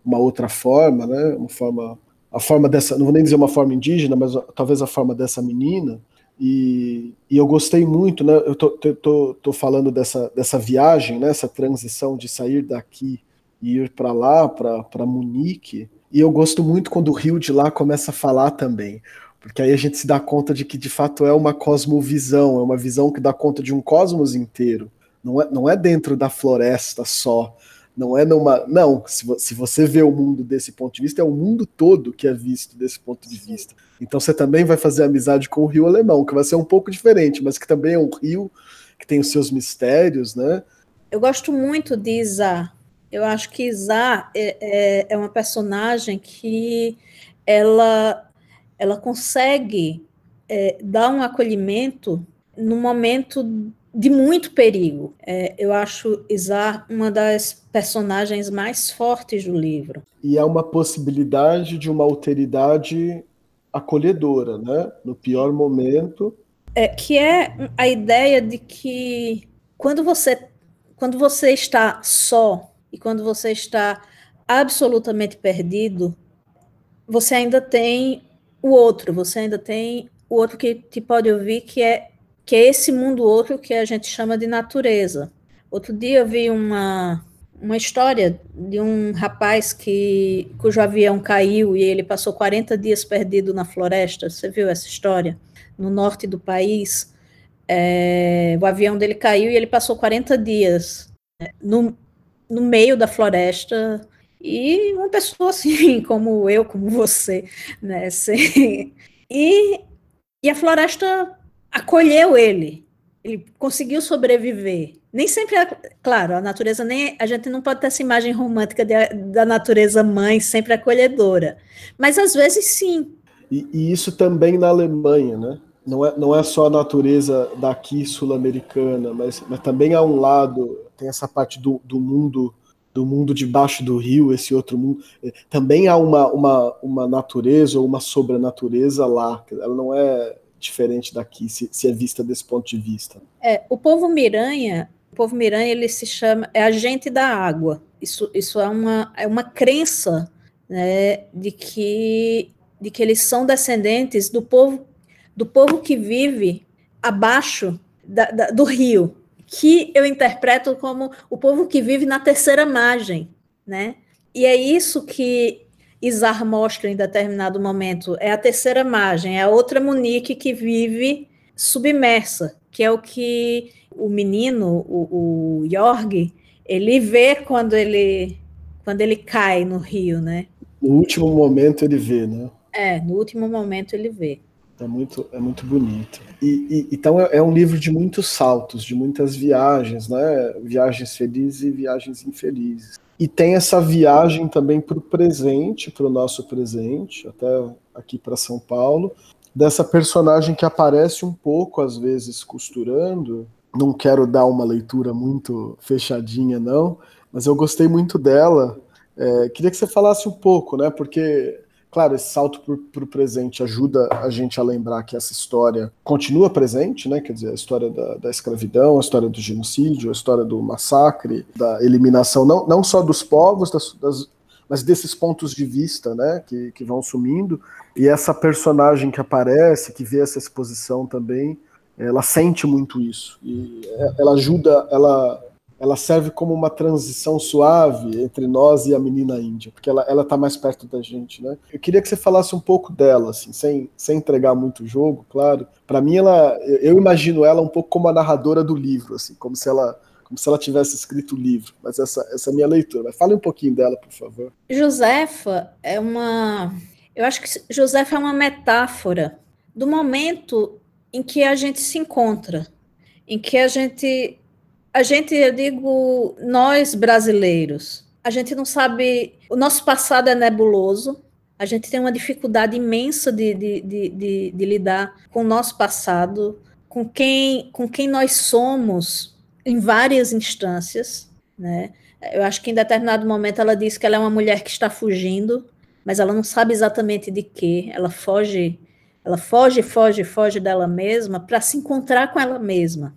S2: uma outra forma, né? Uma forma, a forma dessa, não vou nem dizer uma forma indígena, mas talvez a forma dessa menina. E, e, eu gostei muito, né? Eu tô, tô, tô falando dessa, dessa viagem, né? Essa transição de sair daqui ir para lá, para Munique. E eu gosto muito quando o Rio de lá começa a falar também, porque aí a gente se dá conta de que de fato é uma cosmovisão, é uma visão que dá conta de um cosmos inteiro. Não é, não é dentro da floresta só, não é numa. Não, se, se você vê o mundo desse ponto de vista, é o mundo todo que é visto desse ponto de vista. Então você também vai fazer amizade com o Rio Alemão, que vai ser um pouco diferente, mas que também é um rio que tem os seus mistérios, né?
S1: Eu gosto muito de Isa, eu acho que Zá é, é, é uma personagem que ela, ela consegue é, dar um acolhimento num momento de muito perigo. É, eu acho Isar uma das personagens mais fortes do livro.
S2: E é uma possibilidade de uma alteridade acolhedora, né? No pior momento.
S1: É, que é a ideia de que quando você, quando você está só, e quando você está absolutamente perdido, você ainda tem o outro, você ainda tem o outro que te pode ouvir, que é que é esse mundo outro que a gente chama de natureza. Outro dia eu vi uma, uma história de um rapaz que cujo avião caiu e ele passou 40 dias perdido na floresta. Você viu essa história? No norte do país, é, o avião dele caiu e ele passou 40 dias né, no, no meio da floresta e uma pessoa assim (laughs) como eu, como você, né? Assim, e, e a floresta acolheu ele. Ele conseguiu sobreviver. Nem sempre, é, claro, a natureza nem a gente não pode ter essa imagem romântica de, da natureza mãe sempre acolhedora, mas às vezes sim.
S2: E, e isso também na Alemanha, né? Não é, não é só a natureza daqui sul-americana, mas, mas também há um lado tem essa parte do, do mundo do mundo debaixo do rio, esse outro mundo. É, também há uma, uma, uma natureza ou uma sobrenatureza lá. Ela não é diferente daqui, se, se é vista desse ponto de vista.
S1: É, o povo Miranha, o povo Miranha, ele se chama, é agente da água. Isso, isso é, uma, é uma crença né, de, que, de que eles são descendentes do povo, do povo que vive abaixo da, da, do rio, que eu interpreto como o povo que vive na terceira margem, né? E é isso que Isar mostra em determinado momento, é a terceira margem, é a outra Munique que vive submersa, que é o que o menino, o, o Jorg, ele vê quando ele quando ele cai no rio, né?
S2: No último momento ele vê, né?
S1: É, no último momento ele vê.
S2: É muito, é muito bonito. E, e então é, é, um livro de muitos saltos, de muitas viagens, né? Viagens felizes e viagens infelizes. E tem essa viagem também para o presente, para o nosso presente, até aqui para São Paulo, dessa personagem que aparece um pouco, às vezes, costurando. Não quero dar uma leitura muito fechadinha, não, mas eu gostei muito dela. É, queria que você falasse um pouco, né? Porque Claro, esse salto para o presente ajuda a gente a lembrar que essa história continua presente, né? Quer dizer, a história da, da escravidão, a história do genocídio, a história do massacre, da eliminação, não, não só dos povos, das, das, mas desses pontos de vista, né? Que, que vão sumindo. E essa personagem que aparece, que vê essa exposição também, ela sente muito isso. E ela ajuda, ela ela serve como uma transição suave entre nós e a menina índia, porque ela, ela tá mais perto da gente, né? Eu queria que você falasse um pouco dela, assim, sem, sem entregar muito o jogo, claro. Para mim, ela, eu imagino ela um pouco como a narradora do livro, assim, como se ela como se ela tivesse escrito o livro, mas essa, essa é a minha leitura. Fale um pouquinho dela, por favor.
S1: Josefa é uma. Eu acho que Josefa é uma metáfora do momento em que a gente se encontra, em que a gente a gente, eu digo, nós brasileiros, a gente não sabe, o nosso passado é nebuloso, a gente tem uma dificuldade imensa de, de, de, de, de lidar com o nosso passado, com quem, com quem nós somos em várias instâncias, né? Eu acho que em determinado momento ela diz que ela é uma mulher que está fugindo, mas ela não sabe exatamente de quê. Ela foge, ela foge, foge, foge dela mesma para se encontrar com ela mesma.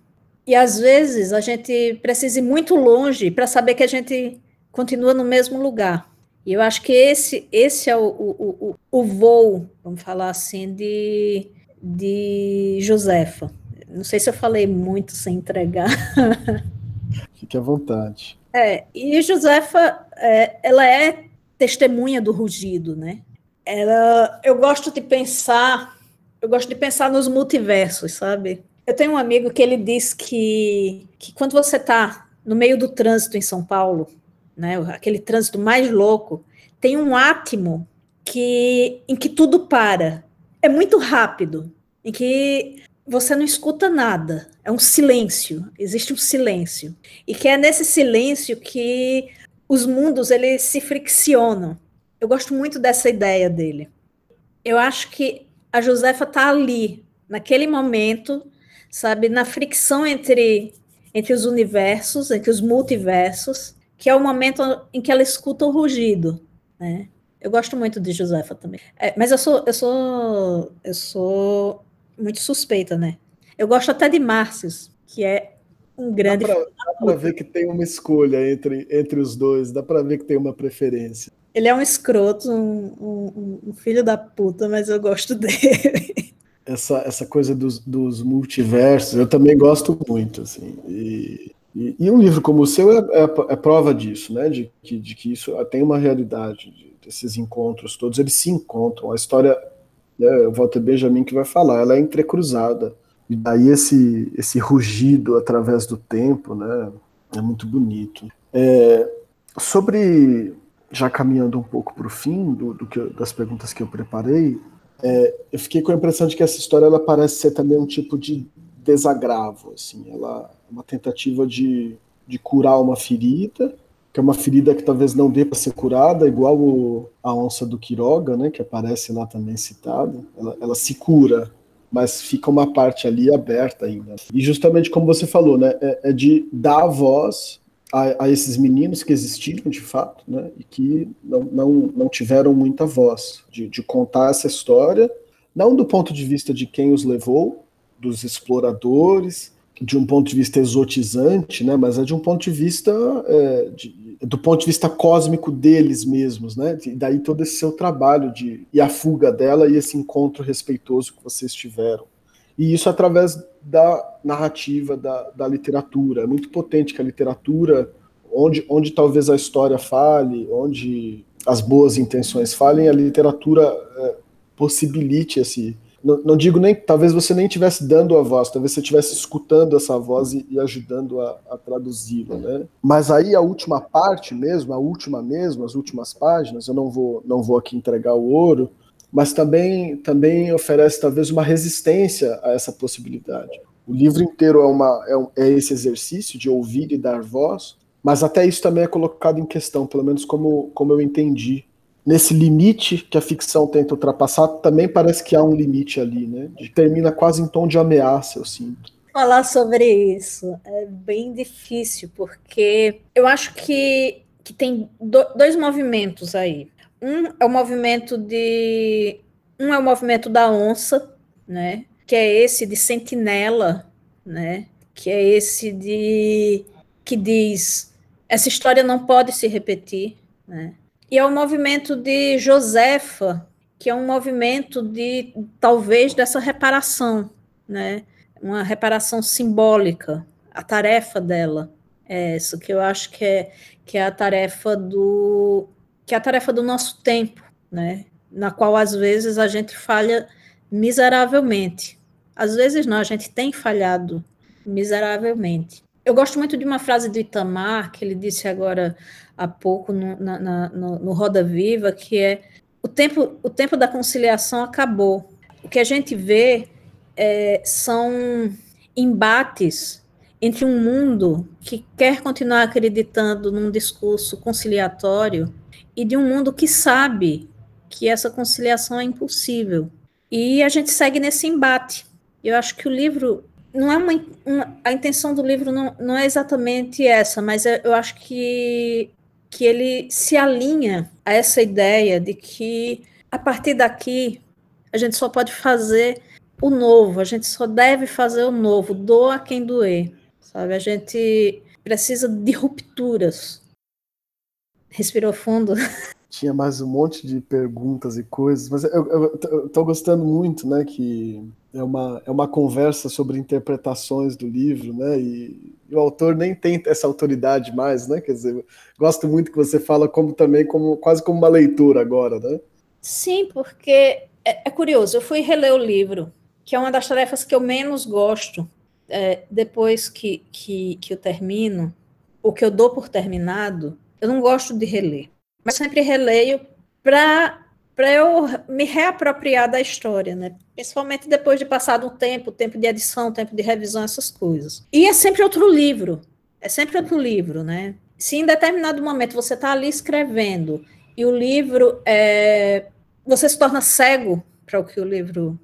S1: E às vezes a gente precisa ir muito longe para saber que a gente continua no mesmo lugar. E eu acho que esse, esse é o, o, o, o voo, vamos falar assim, de, de Josefa. Não sei se eu falei muito sem entregar. (laughs)
S2: Fique à vontade.
S1: É, e Josefa, é, ela é testemunha do rugido, né? Ela, eu gosto de pensar, eu gosto de pensar nos multiversos, sabe? Eu tenho um amigo que ele diz que, que quando você está no meio do trânsito em São Paulo, né, aquele trânsito mais louco, tem um átimo que, em que tudo para. É muito rápido, em que você não escuta nada. É um silêncio, existe um silêncio. E que é nesse silêncio que os mundos eles se friccionam. Eu gosto muito dessa ideia dele. Eu acho que a Josefa está ali, naquele momento, sabe, na fricção entre, entre os universos, entre os multiversos, que é o momento em que ela escuta o rugido, né? Eu gosto muito de Josefa também. É, mas eu sou, eu sou, eu sou muito suspeita, né? Eu gosto até de Márcios, que é um grande.
S2: Dá para ver que tem uma escolha entre, entre os dois, dá para ver que tem uma preferência.
S1: Ele é um escroto, um, um, um filho da puta, mas eu gosto (laughs) dele
S2: essa, essa coisa dos, dos multiversos, eu também gosto muito, assim, e, e, e um livro como o seu é, é, é, prova disso, né, de que, de que isso tem uma realidade, de, desses encontros todos, eles se encontram, a história, né, o Walter Benjamin que vai falar, ela é entrecruzada, e daí esse, esse rugido através do tempo, né, é muito bonito. É, sobre, já caminhando um pouco para o fim do, do que, das perguntas que eu preparei, é, eu fiquei com a impressão de que essa história ela parece ser também um tipo de desagravo, assim, ela é uma tentativa de, de curar uma ferida, que é uma ferida que talvez não dê para ser curada, igual o, a onça do Quiroga, né, que aparece lá também citada, ela, ela se cura, mas fica uma parte ali aberta ainda. E justamente como você falou, né, é, é de dar voz a, a, esses meninos que existiram de fato, né, e que não, não, não tiveram muita voz, de, de contar essa história, não do ponto de vista de quem os levou, dos exploradores, de um ponto de vista exotizante, né, mas é de um ponto de vista é, de, do ponto de vista cósmico deles mesmos, né? E daí todo esse seu trabalho de e a fuga dela e esse encontro respeitoso que vocês tiveram. E isso através da narrativa, da, da literatura. É muito potente que a literatura, onde, onde talvez a história fale, onde as boas intenções falem, a literatura é, possibilite esse. Não, não, digo nem, talvez você nem estivesse dando a voz, talvez você estivesse escutando essa voz e, e ajudando a, a traduzi-la, né? Mas aí a última parte mesmo, a última mesmo, as últimas páginas, eu não vou, não vou aqui entregar o ouro, mas também, também oferece talvez uma resistência a essa possibilidade. O livro inteiro é, uma, é, um, é esse exercício de ouvir e dar voz, mas até isso também é colocado em questão, pelo menos como, como eu entendi. Nesse limite que a ficção tenta ultrapassar, também parece que há um limite ali, né? Termina quase em tom de ameaça, eu sinto.
S1: Falar sobre isso é bem difícil, porque eu acho que, que tem do, dois movimentos aí. Um é o movimento de. Um é o movimento da onça, né? Que é esse de sentinela, né? Que é esse de que diz essa história não pode se repetir, né? E é o movimento de Josefa, que é um movimento de talvez dessa reparação, né? Uma reparação simbólica, a tarefa dela é essa que eu acho que é que é a tarefa do que é a tarefa do nosso tempo, né? Na qual às vezes a gente falha miseravelmente. Às vezes não, a gente tem falhado miseravelmente. Eu gosto muito de uma frase do Itamar, que ele disse agora há pouco no, na, na, no, Roda Viva, que é o tempo, o tempo da conciliação acabou. O que a gente vê é, são embates entre um mundo que quer continuar acreditando num discurso conciliatório e de um mundo que sabe que essa conciliação é impossível. E a gente segue nesse embate. Eu acho que o livro não é uma, uma a intenção do livro não, não é exatamente essa, mas eu acho que que ele se alinha a essa ideia de que a partir daqui a gente só pode fazer o novo, a gente só deve fazer o novo, doa quem doer, sabe? A gente precisa de rupturas. Respirou fundo.
S2: Tinha mais um monte de perguntas e coisas, mas eu, estou gostando muito, né, que é uma, é uma conversa sobre interpretações do livro, né, e, e, o autor nem tem essa autoridade mais, né, quer dizer, gosto muito que você fala como também, como quase como uma leitura agora, né?
S1: Sim, porque é, é curioso, eu fui reler o livro, que é uma das tarefas que eu menos gosto, é, depois que, que, que eu termino, o que eu dou por terminado, eu não gosto de reler mas sempre releio para para eu me reapropriar da história, né? Principalmente depois de passado um tempo, tempo de edição, tempo de revisão, essas coisas. E é sempre outro livro, é sempre outro livro, né? Se em determinado momento você está ali escrevendo e o livro é, você se torna cego para o que o livro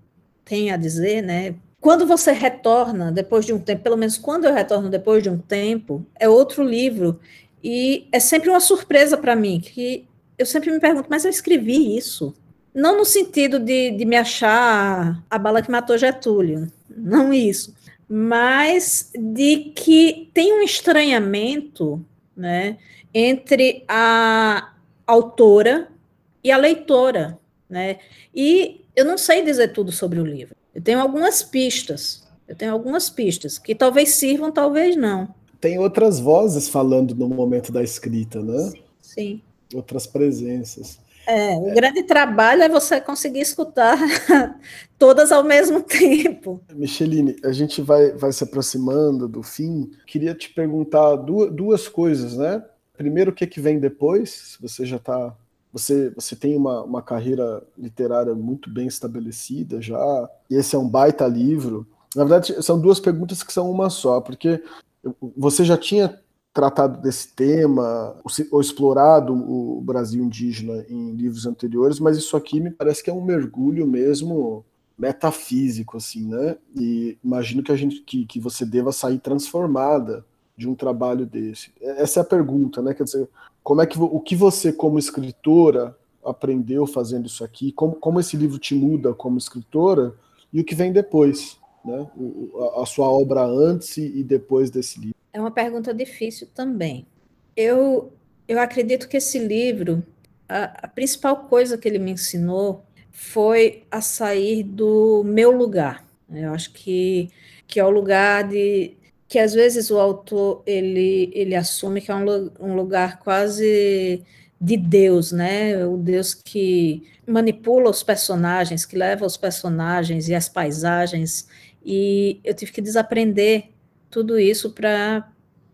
S1: tem a dizer, né? Quando você retorna depois de um tempo, pelo menos quando eu retorno depois de um tempo, é outro livro e é sempre uma surpresa para mim, que eu sempre me pergunto, mas eu escrevi isso? Não no sentido de, de me achar a bala que matou Getúlio, não isso, mas de que tem um estranhamento né, entre a autora e a leitora. Né? E eu não sei dizer tudo sobre o livro. Eu tenho algumas pistas. Eu tenho algumas pistas que talvez sirvam, talvez não
S2: tem outras vozes falando no momento da escrita, né?
S1: Sim. sim.
S2: Outras presenças.
S1: É, o é. grande trabalho é você conseguir escutar (laughs) todas ao mesmo tempo.
S2: Micheline, a gente vai, vai se aproximando do fim. Queria te perguntar duas, duas coisas, né? Primeiro, o que, que vem depois? Você já está. Você, você tem uma, uma carreira literária muito bem estabelecida já, e esse é um baita livro. Na verdade, são duas perguntas que são uma só, porque você já tinha tratado desse tema, ou explorado o Brasil indígena em livros anteriores, mas isso aqui me parece que é um mergulho mesmo metafísico, assim, né? E imagino que a gente que, que você deva sair transformada de um trabalho desse. Essa é a pergunta, né? Quer dizer, como é que o que você como escritora aprendeu fazendo isso aqui? Como, como esse livro te muda como escritora e o que vem depois? Né? a, sua obra antes e depois desse livro?
S1: É uma pergunta difícil também. Eu, eu acredito que esse livro, a, a principal coisa que ele me ensinou foi a sair do meu lugar. Eu acho que, que é o lugar de que às vezes o autor ele, ele assume que é um, um lugar quase de Deus, né? O Deus que manipula os personagens, que leva os personagens e as paisagens e eu tive que desaprender tudo isso para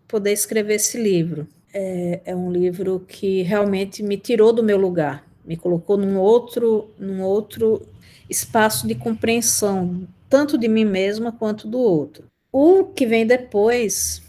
S1: poder escrever esse livro. É, é, um livro que realmente me tirou do meu lugar, me colocou num outro, num outro espaço de compreensão, tanto de mim mesma quanto do outro. O que vem depois,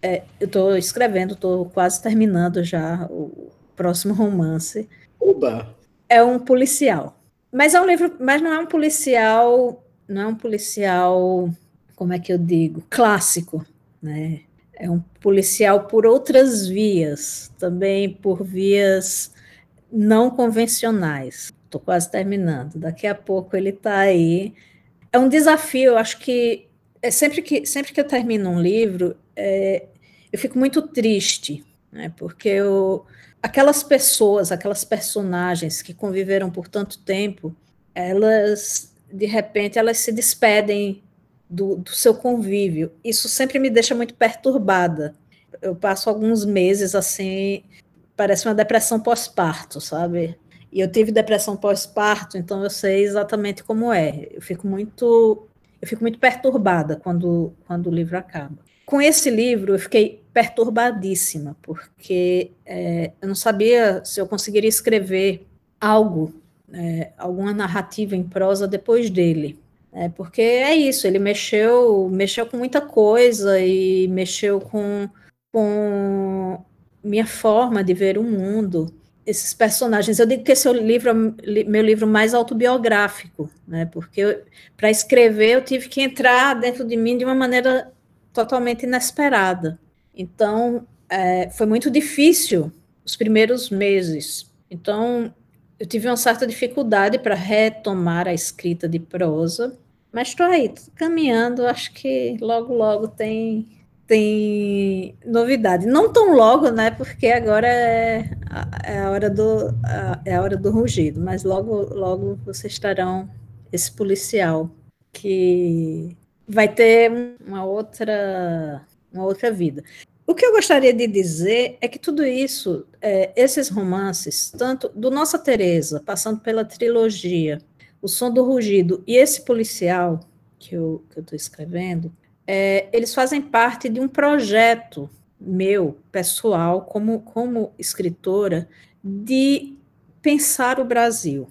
S1: é, eu estou escrevendo, estou quase terminando já o próximo romance.
S2: Oba!
S1: É um policial. Mas é um livro, mas não é um policial não é um policial, como é que eu digo, clássico, né? É um policial por outras vias, também por vias não convencionais. Estou quase terminando. Daqui a pouco ele está aí. É um desafio, eu acho que é sempre que sempre que eu termino um livro, é, eu fico muito triste, né? Porque eu, aquelas pessoas, aquelas personagens que conviveram por tanto tempo, elas de repente elas se despedem do, do seu convívio. Isso sempre me deixa muito perturbada. Eu passo alguns meses assim, parece uma depressão pós-parto, sabe? E eu tive depressão pós-parto, então eu sei exatamente como é. Eu fico muito, eu fico muito perturbada quando, quando o livro acaba. Com esse livro, eu fiquei perturbadíssima, porque é, eu não sabia se eu conseguiria escrever algo, é, alguma narrativa em prosa depois dele. É, porque é isso, ele mexeu, mexeu com muita coisa e mexeu com, com minha forma de ver o mundo esses personagens. Eu digo que esse é o livro, meu livro mais autobiográfico, né? Porque para escrever eu tive que entrar dentro de mim de uma maneira totalmente inesperada. Então é, foi muito difícil os primeiros meses. Então eu tive uma certa dificuldade para retomar a escrita de prosa, mas estou aí, caminhando. Acho que logo logo tem tem novidade. Não tão logo, né? Porque agora é é a hora do é a hora do rugido, mas logo logo vocês estarão esse policial que vai ter uma outra uma outra vida. O que eu gostaria de dizer é que tudo isso, é, esses romances, tanto do Nossa Teresa, passando pela trilogia, O Som do Rugido e esse policial que eu estou escrevendo, é, eles fazem parte de um projeto meu, pessoal, como, como escritora, de pensar o Brasil.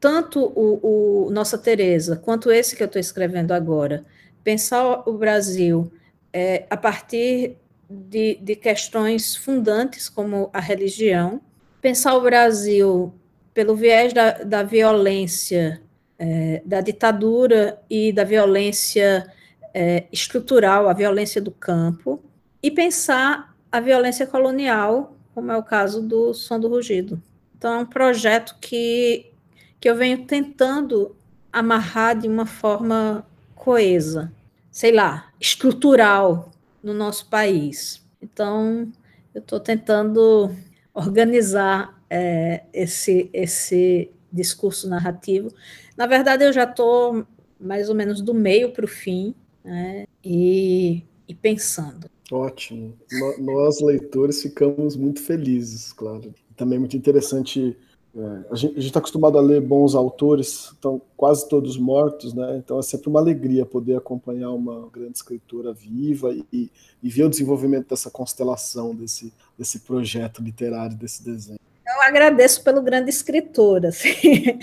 S1: Tanto o, o Nossa Teresa quanto esse que eu estou escrevendo agora, pensar o Brasil é, a partir de, de questões fundantes como a religião, pensar o Brasil pelo viés da, da violência, é, da ditadura e da violência é, estrutural a violência do campo e pensar a violência colonial, como é o caso do Som do Rugido. Então, é um projeto que, que eu venho tentando amarrar de uma forma coesa, sei lá, estrutural no nosso país. Então, eu estou tentando organizar é, esse, esse discurso narrativo. Na verdade, eu já estou mais ou menos do meio para o fim, né, e, e pensando.
S2: Ótimo. Nós, leitores, ficamos muito felizes, claro. Também é muito interessante. É, a gente está acostumado a ler bons autores, estão quase todos mortos, né? Então é sempre uma alegria poder acompanhar uma grande escritora viva e, e ver o desenvolvimento dessa constelação, desse, desse projeto literário, desse desenho.
S1: Eu agradeço pelo grande escritor, assim.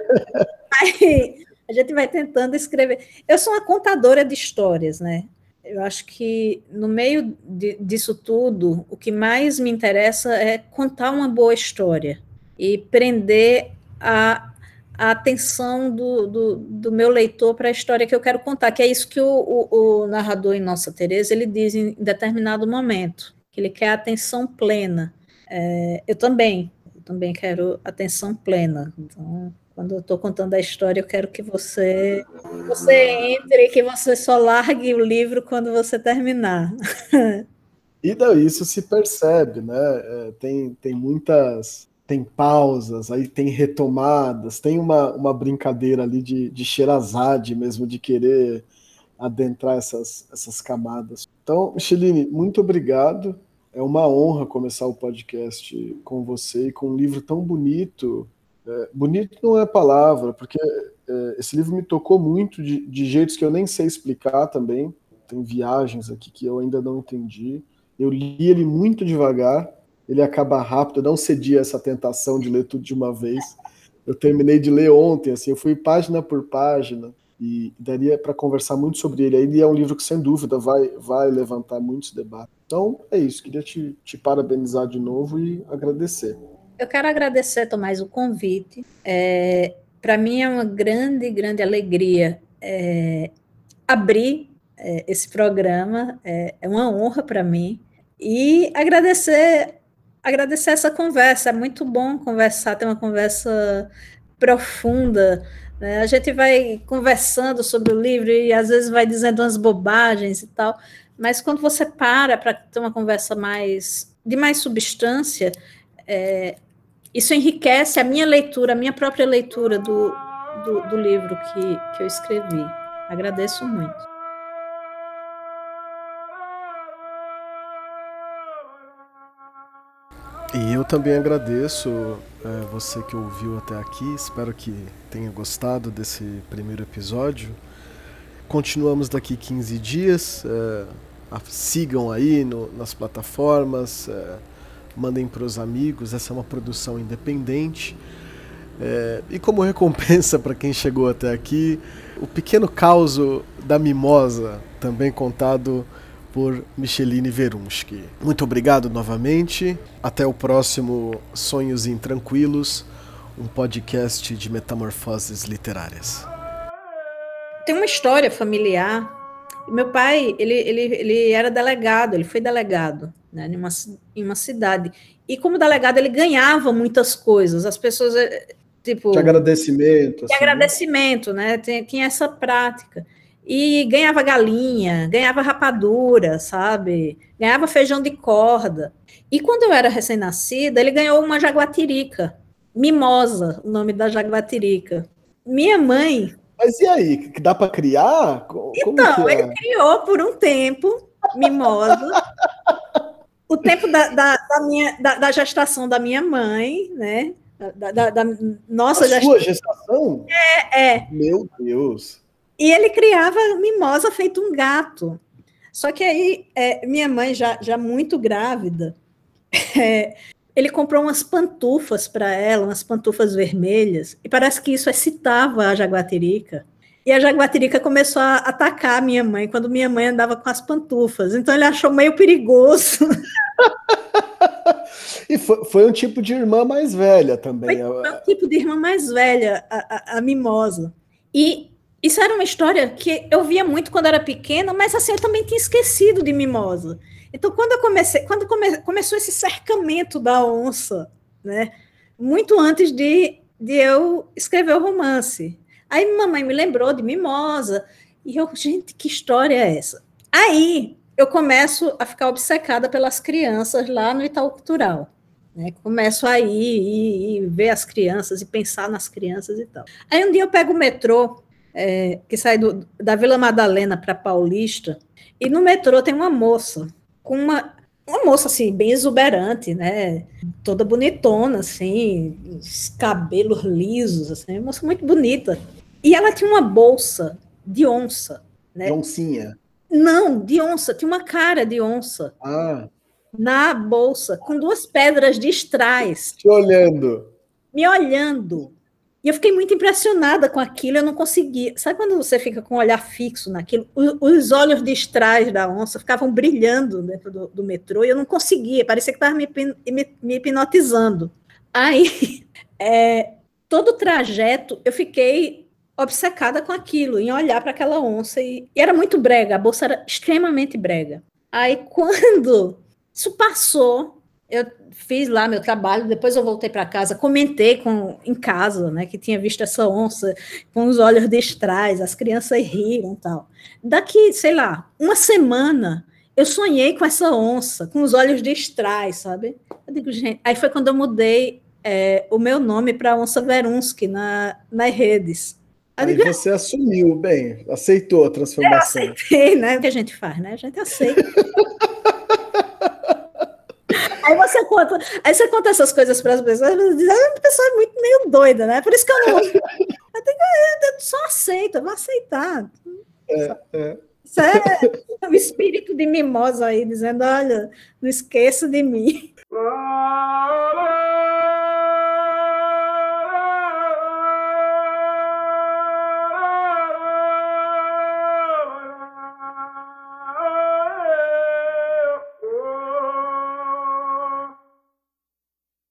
S1: (laughs) Aí, a gente vai tentando escrever. Eu sou uma contadora de histórias, né? Eu acho que no meio de, disso tudo, o que mais me interessa é contar uma boa história e prender a, a atenção do, do, do meu leitor para a história que eu quero contar, que é isso que o, o, o narrador em Nossa Teresa ele diz em determinado momento, que ele quer atenção plena. É, eu também, eu também quero atenção plena. Então, quando eu estou contando a história, eu quero que você você entre, que você só largue o livro quando você terminar. (laughs)
S2: E daí isso se percebe, né? É, tem, tem muitas tem pausas, aí tem retomadas, tem uma, uma brincadeira ali de, de Sherazade mesmo, de querer adentrar essas, essas camadas. Então, Micheline, muito obrigado. É uma honra começar o podcast com você e com um livro tão bonito é, bonito não é palavra, porque é, esse livro me tocou muito de, de jeitos que eu nem sei explicar também. Tem viagens aqui que eu ainda não entendi. Eu li ele muito devagar, ele acaba rápido, eu não cedi a essa tentação de ler tudo de uma vez. Eu terminei de ler ontem, assim, eu fui página por página e daria para conversar muito sobre ele. Ele é um livro que, sem dúvida, vai, vai levantar muitos debates. Então, é isso. Queria te, te parabenizar de novo e agradecer.
S1: Eu quero agradecer, Tomás, o convite. É, Para mim é uma grande, grande alegria é, abrir é, esse programa, é, é uma honra para mim. E agradecer agradecer essa conversa. É muito bom conversar, ter uma conversa profunda. Né? A gente vai conversando sobre o livro e às vezes vai dizendo umas bobagens e tal, mas quando você para para ter uma conversa mais de mais substância, é, isso enriquece a minha leitura, a minha própria leitura do, do, do livro que, que eu escrevi. Agradeço muito.
S2: E eu também agradeço é, você que ouviu até aqui. Espero que tenha gostado desse primeiro episódio. Continuamos daqui 15 dias. É, sigam aí no, nas plataformas, é, mandem para os amigos. Essa é uma produção independente. É, e como (laughs) recompensa para quem chegou até aqui, o pequeno caos da mimosa, também contado por Micheline Verunsky. Muito obrigado novamente. Até o próximo Sonhos Intranquilos, um podcast de metamorfoses literárias.
S1: Tem uma história familiar. Meu pai, ele, ele, ele era delegado, ele foi delegado né, em, uma, em uma cidade. E como delegado, ele ganhava muitas coisas. As pessoas, eh, tipo...
S2: De agradecimento.
S1: De assim, né? agradecimento, né? né? Tinha essa prática e ganhava galinha, ganhava rapadura, sabe? Ganhava feijão de corda. E quando eu era recém-nascida, ele ganhou uma jaguatirica, mimosa, o nome da jaguatirica. Minha mãe.
S2: Mas e aí, que dá para criar?
S1: Como então, é? ele criou por um tempo, mimosa. o tempo da, da, da minha, da, da, gestação da minha mãe, né? Da, da, da nossa
S2: A gestação. sua gestação?
S1: É, é.
S2: Meu Deus.
S1: E ele criava mimosa feito um gato. Só que aí, é, minha mãe, já, já muito grávida, (laughs) é, ele comprou umas pantufas para ela, umas pantufas vermelhas, e parece que isso excitava a jaguatirica. E a jaguatirica começou a atacar a minha mãe quando minha mãe andava com as pantufas. Então ele achou meio perigoso. (laughs)
S2: e foi, foi, um tipo de irmã mais velha também.
S1: Foi um tipo de irmã mais velha, a, a, a mimosa. E isso era uma história que eu via muito quando era pequena, mas assim, eu também tinha esquecido de Mimosa. Então, quando eu comecei, quando come, começou esse cercamento da onça, né? Muito antes de, de eu escrever o romance. Aí mamãe me lembrou de Mimosa. E eu, gente, que história é essa? Aí eu começo a ficar obcecada pelas crianças lá no Itaú Cultural. Né? Começo a ir e, ver as crianças e pensar nas crianças e tal. Aí um dia eu pego o metrô é, que sai do, da Vila Madalena para Paulista, e no metrô tem uma moça, com uma, uma moça assim, bem exuberante, né? Toda bonitona, assim, cabelos lisos, assim, uma moça muito bonita. E ela tinha uma bolsa de onça. Né?
S2: De oncinha.
S1: Não, de onça, tinha uma cara de onça.
S2: Ah.
S1: Na bolsa, com duas pedras de estrais.
S2: Te olhando.
S1: Me olhando. E eu fiquei muito impressionada com aquilo, eu não conseguia. Sabe quando você fica com o olhar fixo naquilo? Os olhos de trás da onça ficavam brilhando dentro do, do metrô e eu não conseguia, parecia que estava me, me, me, hipnotizando. Aí, (laughs) é, todo o trajeto, eu fiquei obcecada com aquilo, em olhar para aquela onça. E, e era muito brega, a bolsa era extremamente brega. Aí, (laughs) quando isso passou, eu fiz lá meu trabalho, depois eu voltei para casa, comentei com, em casa, né, que tinha visto essa onça com os olhos destrais, as crianças riram tal. Daqui, sei lá, uma semana, eu sonhei com essa onça, com os olhos destrais, sabe? Eu digo, gente, aí foi quando eu mudei é, o meu nome para Onça Verunsky na, nas redes.
S2: Aí digo, você assumiu, bem, aceitou a transformação.
S1: Eu aceitei, né? O que a gente faz, né? A gente aceita. (laughs) Aí você conta, aí você conta essas coisas para as pessoas, e diz, ah, a pessoa é muito meio doida, né? Por isso que eu não. Eu, tenho, eu só aceito, eu vou aceitar.
S2: É, é.
S1: Isso é o espírito de mimosa aí, dizendo: olha, não esqueça de mim. (laughs)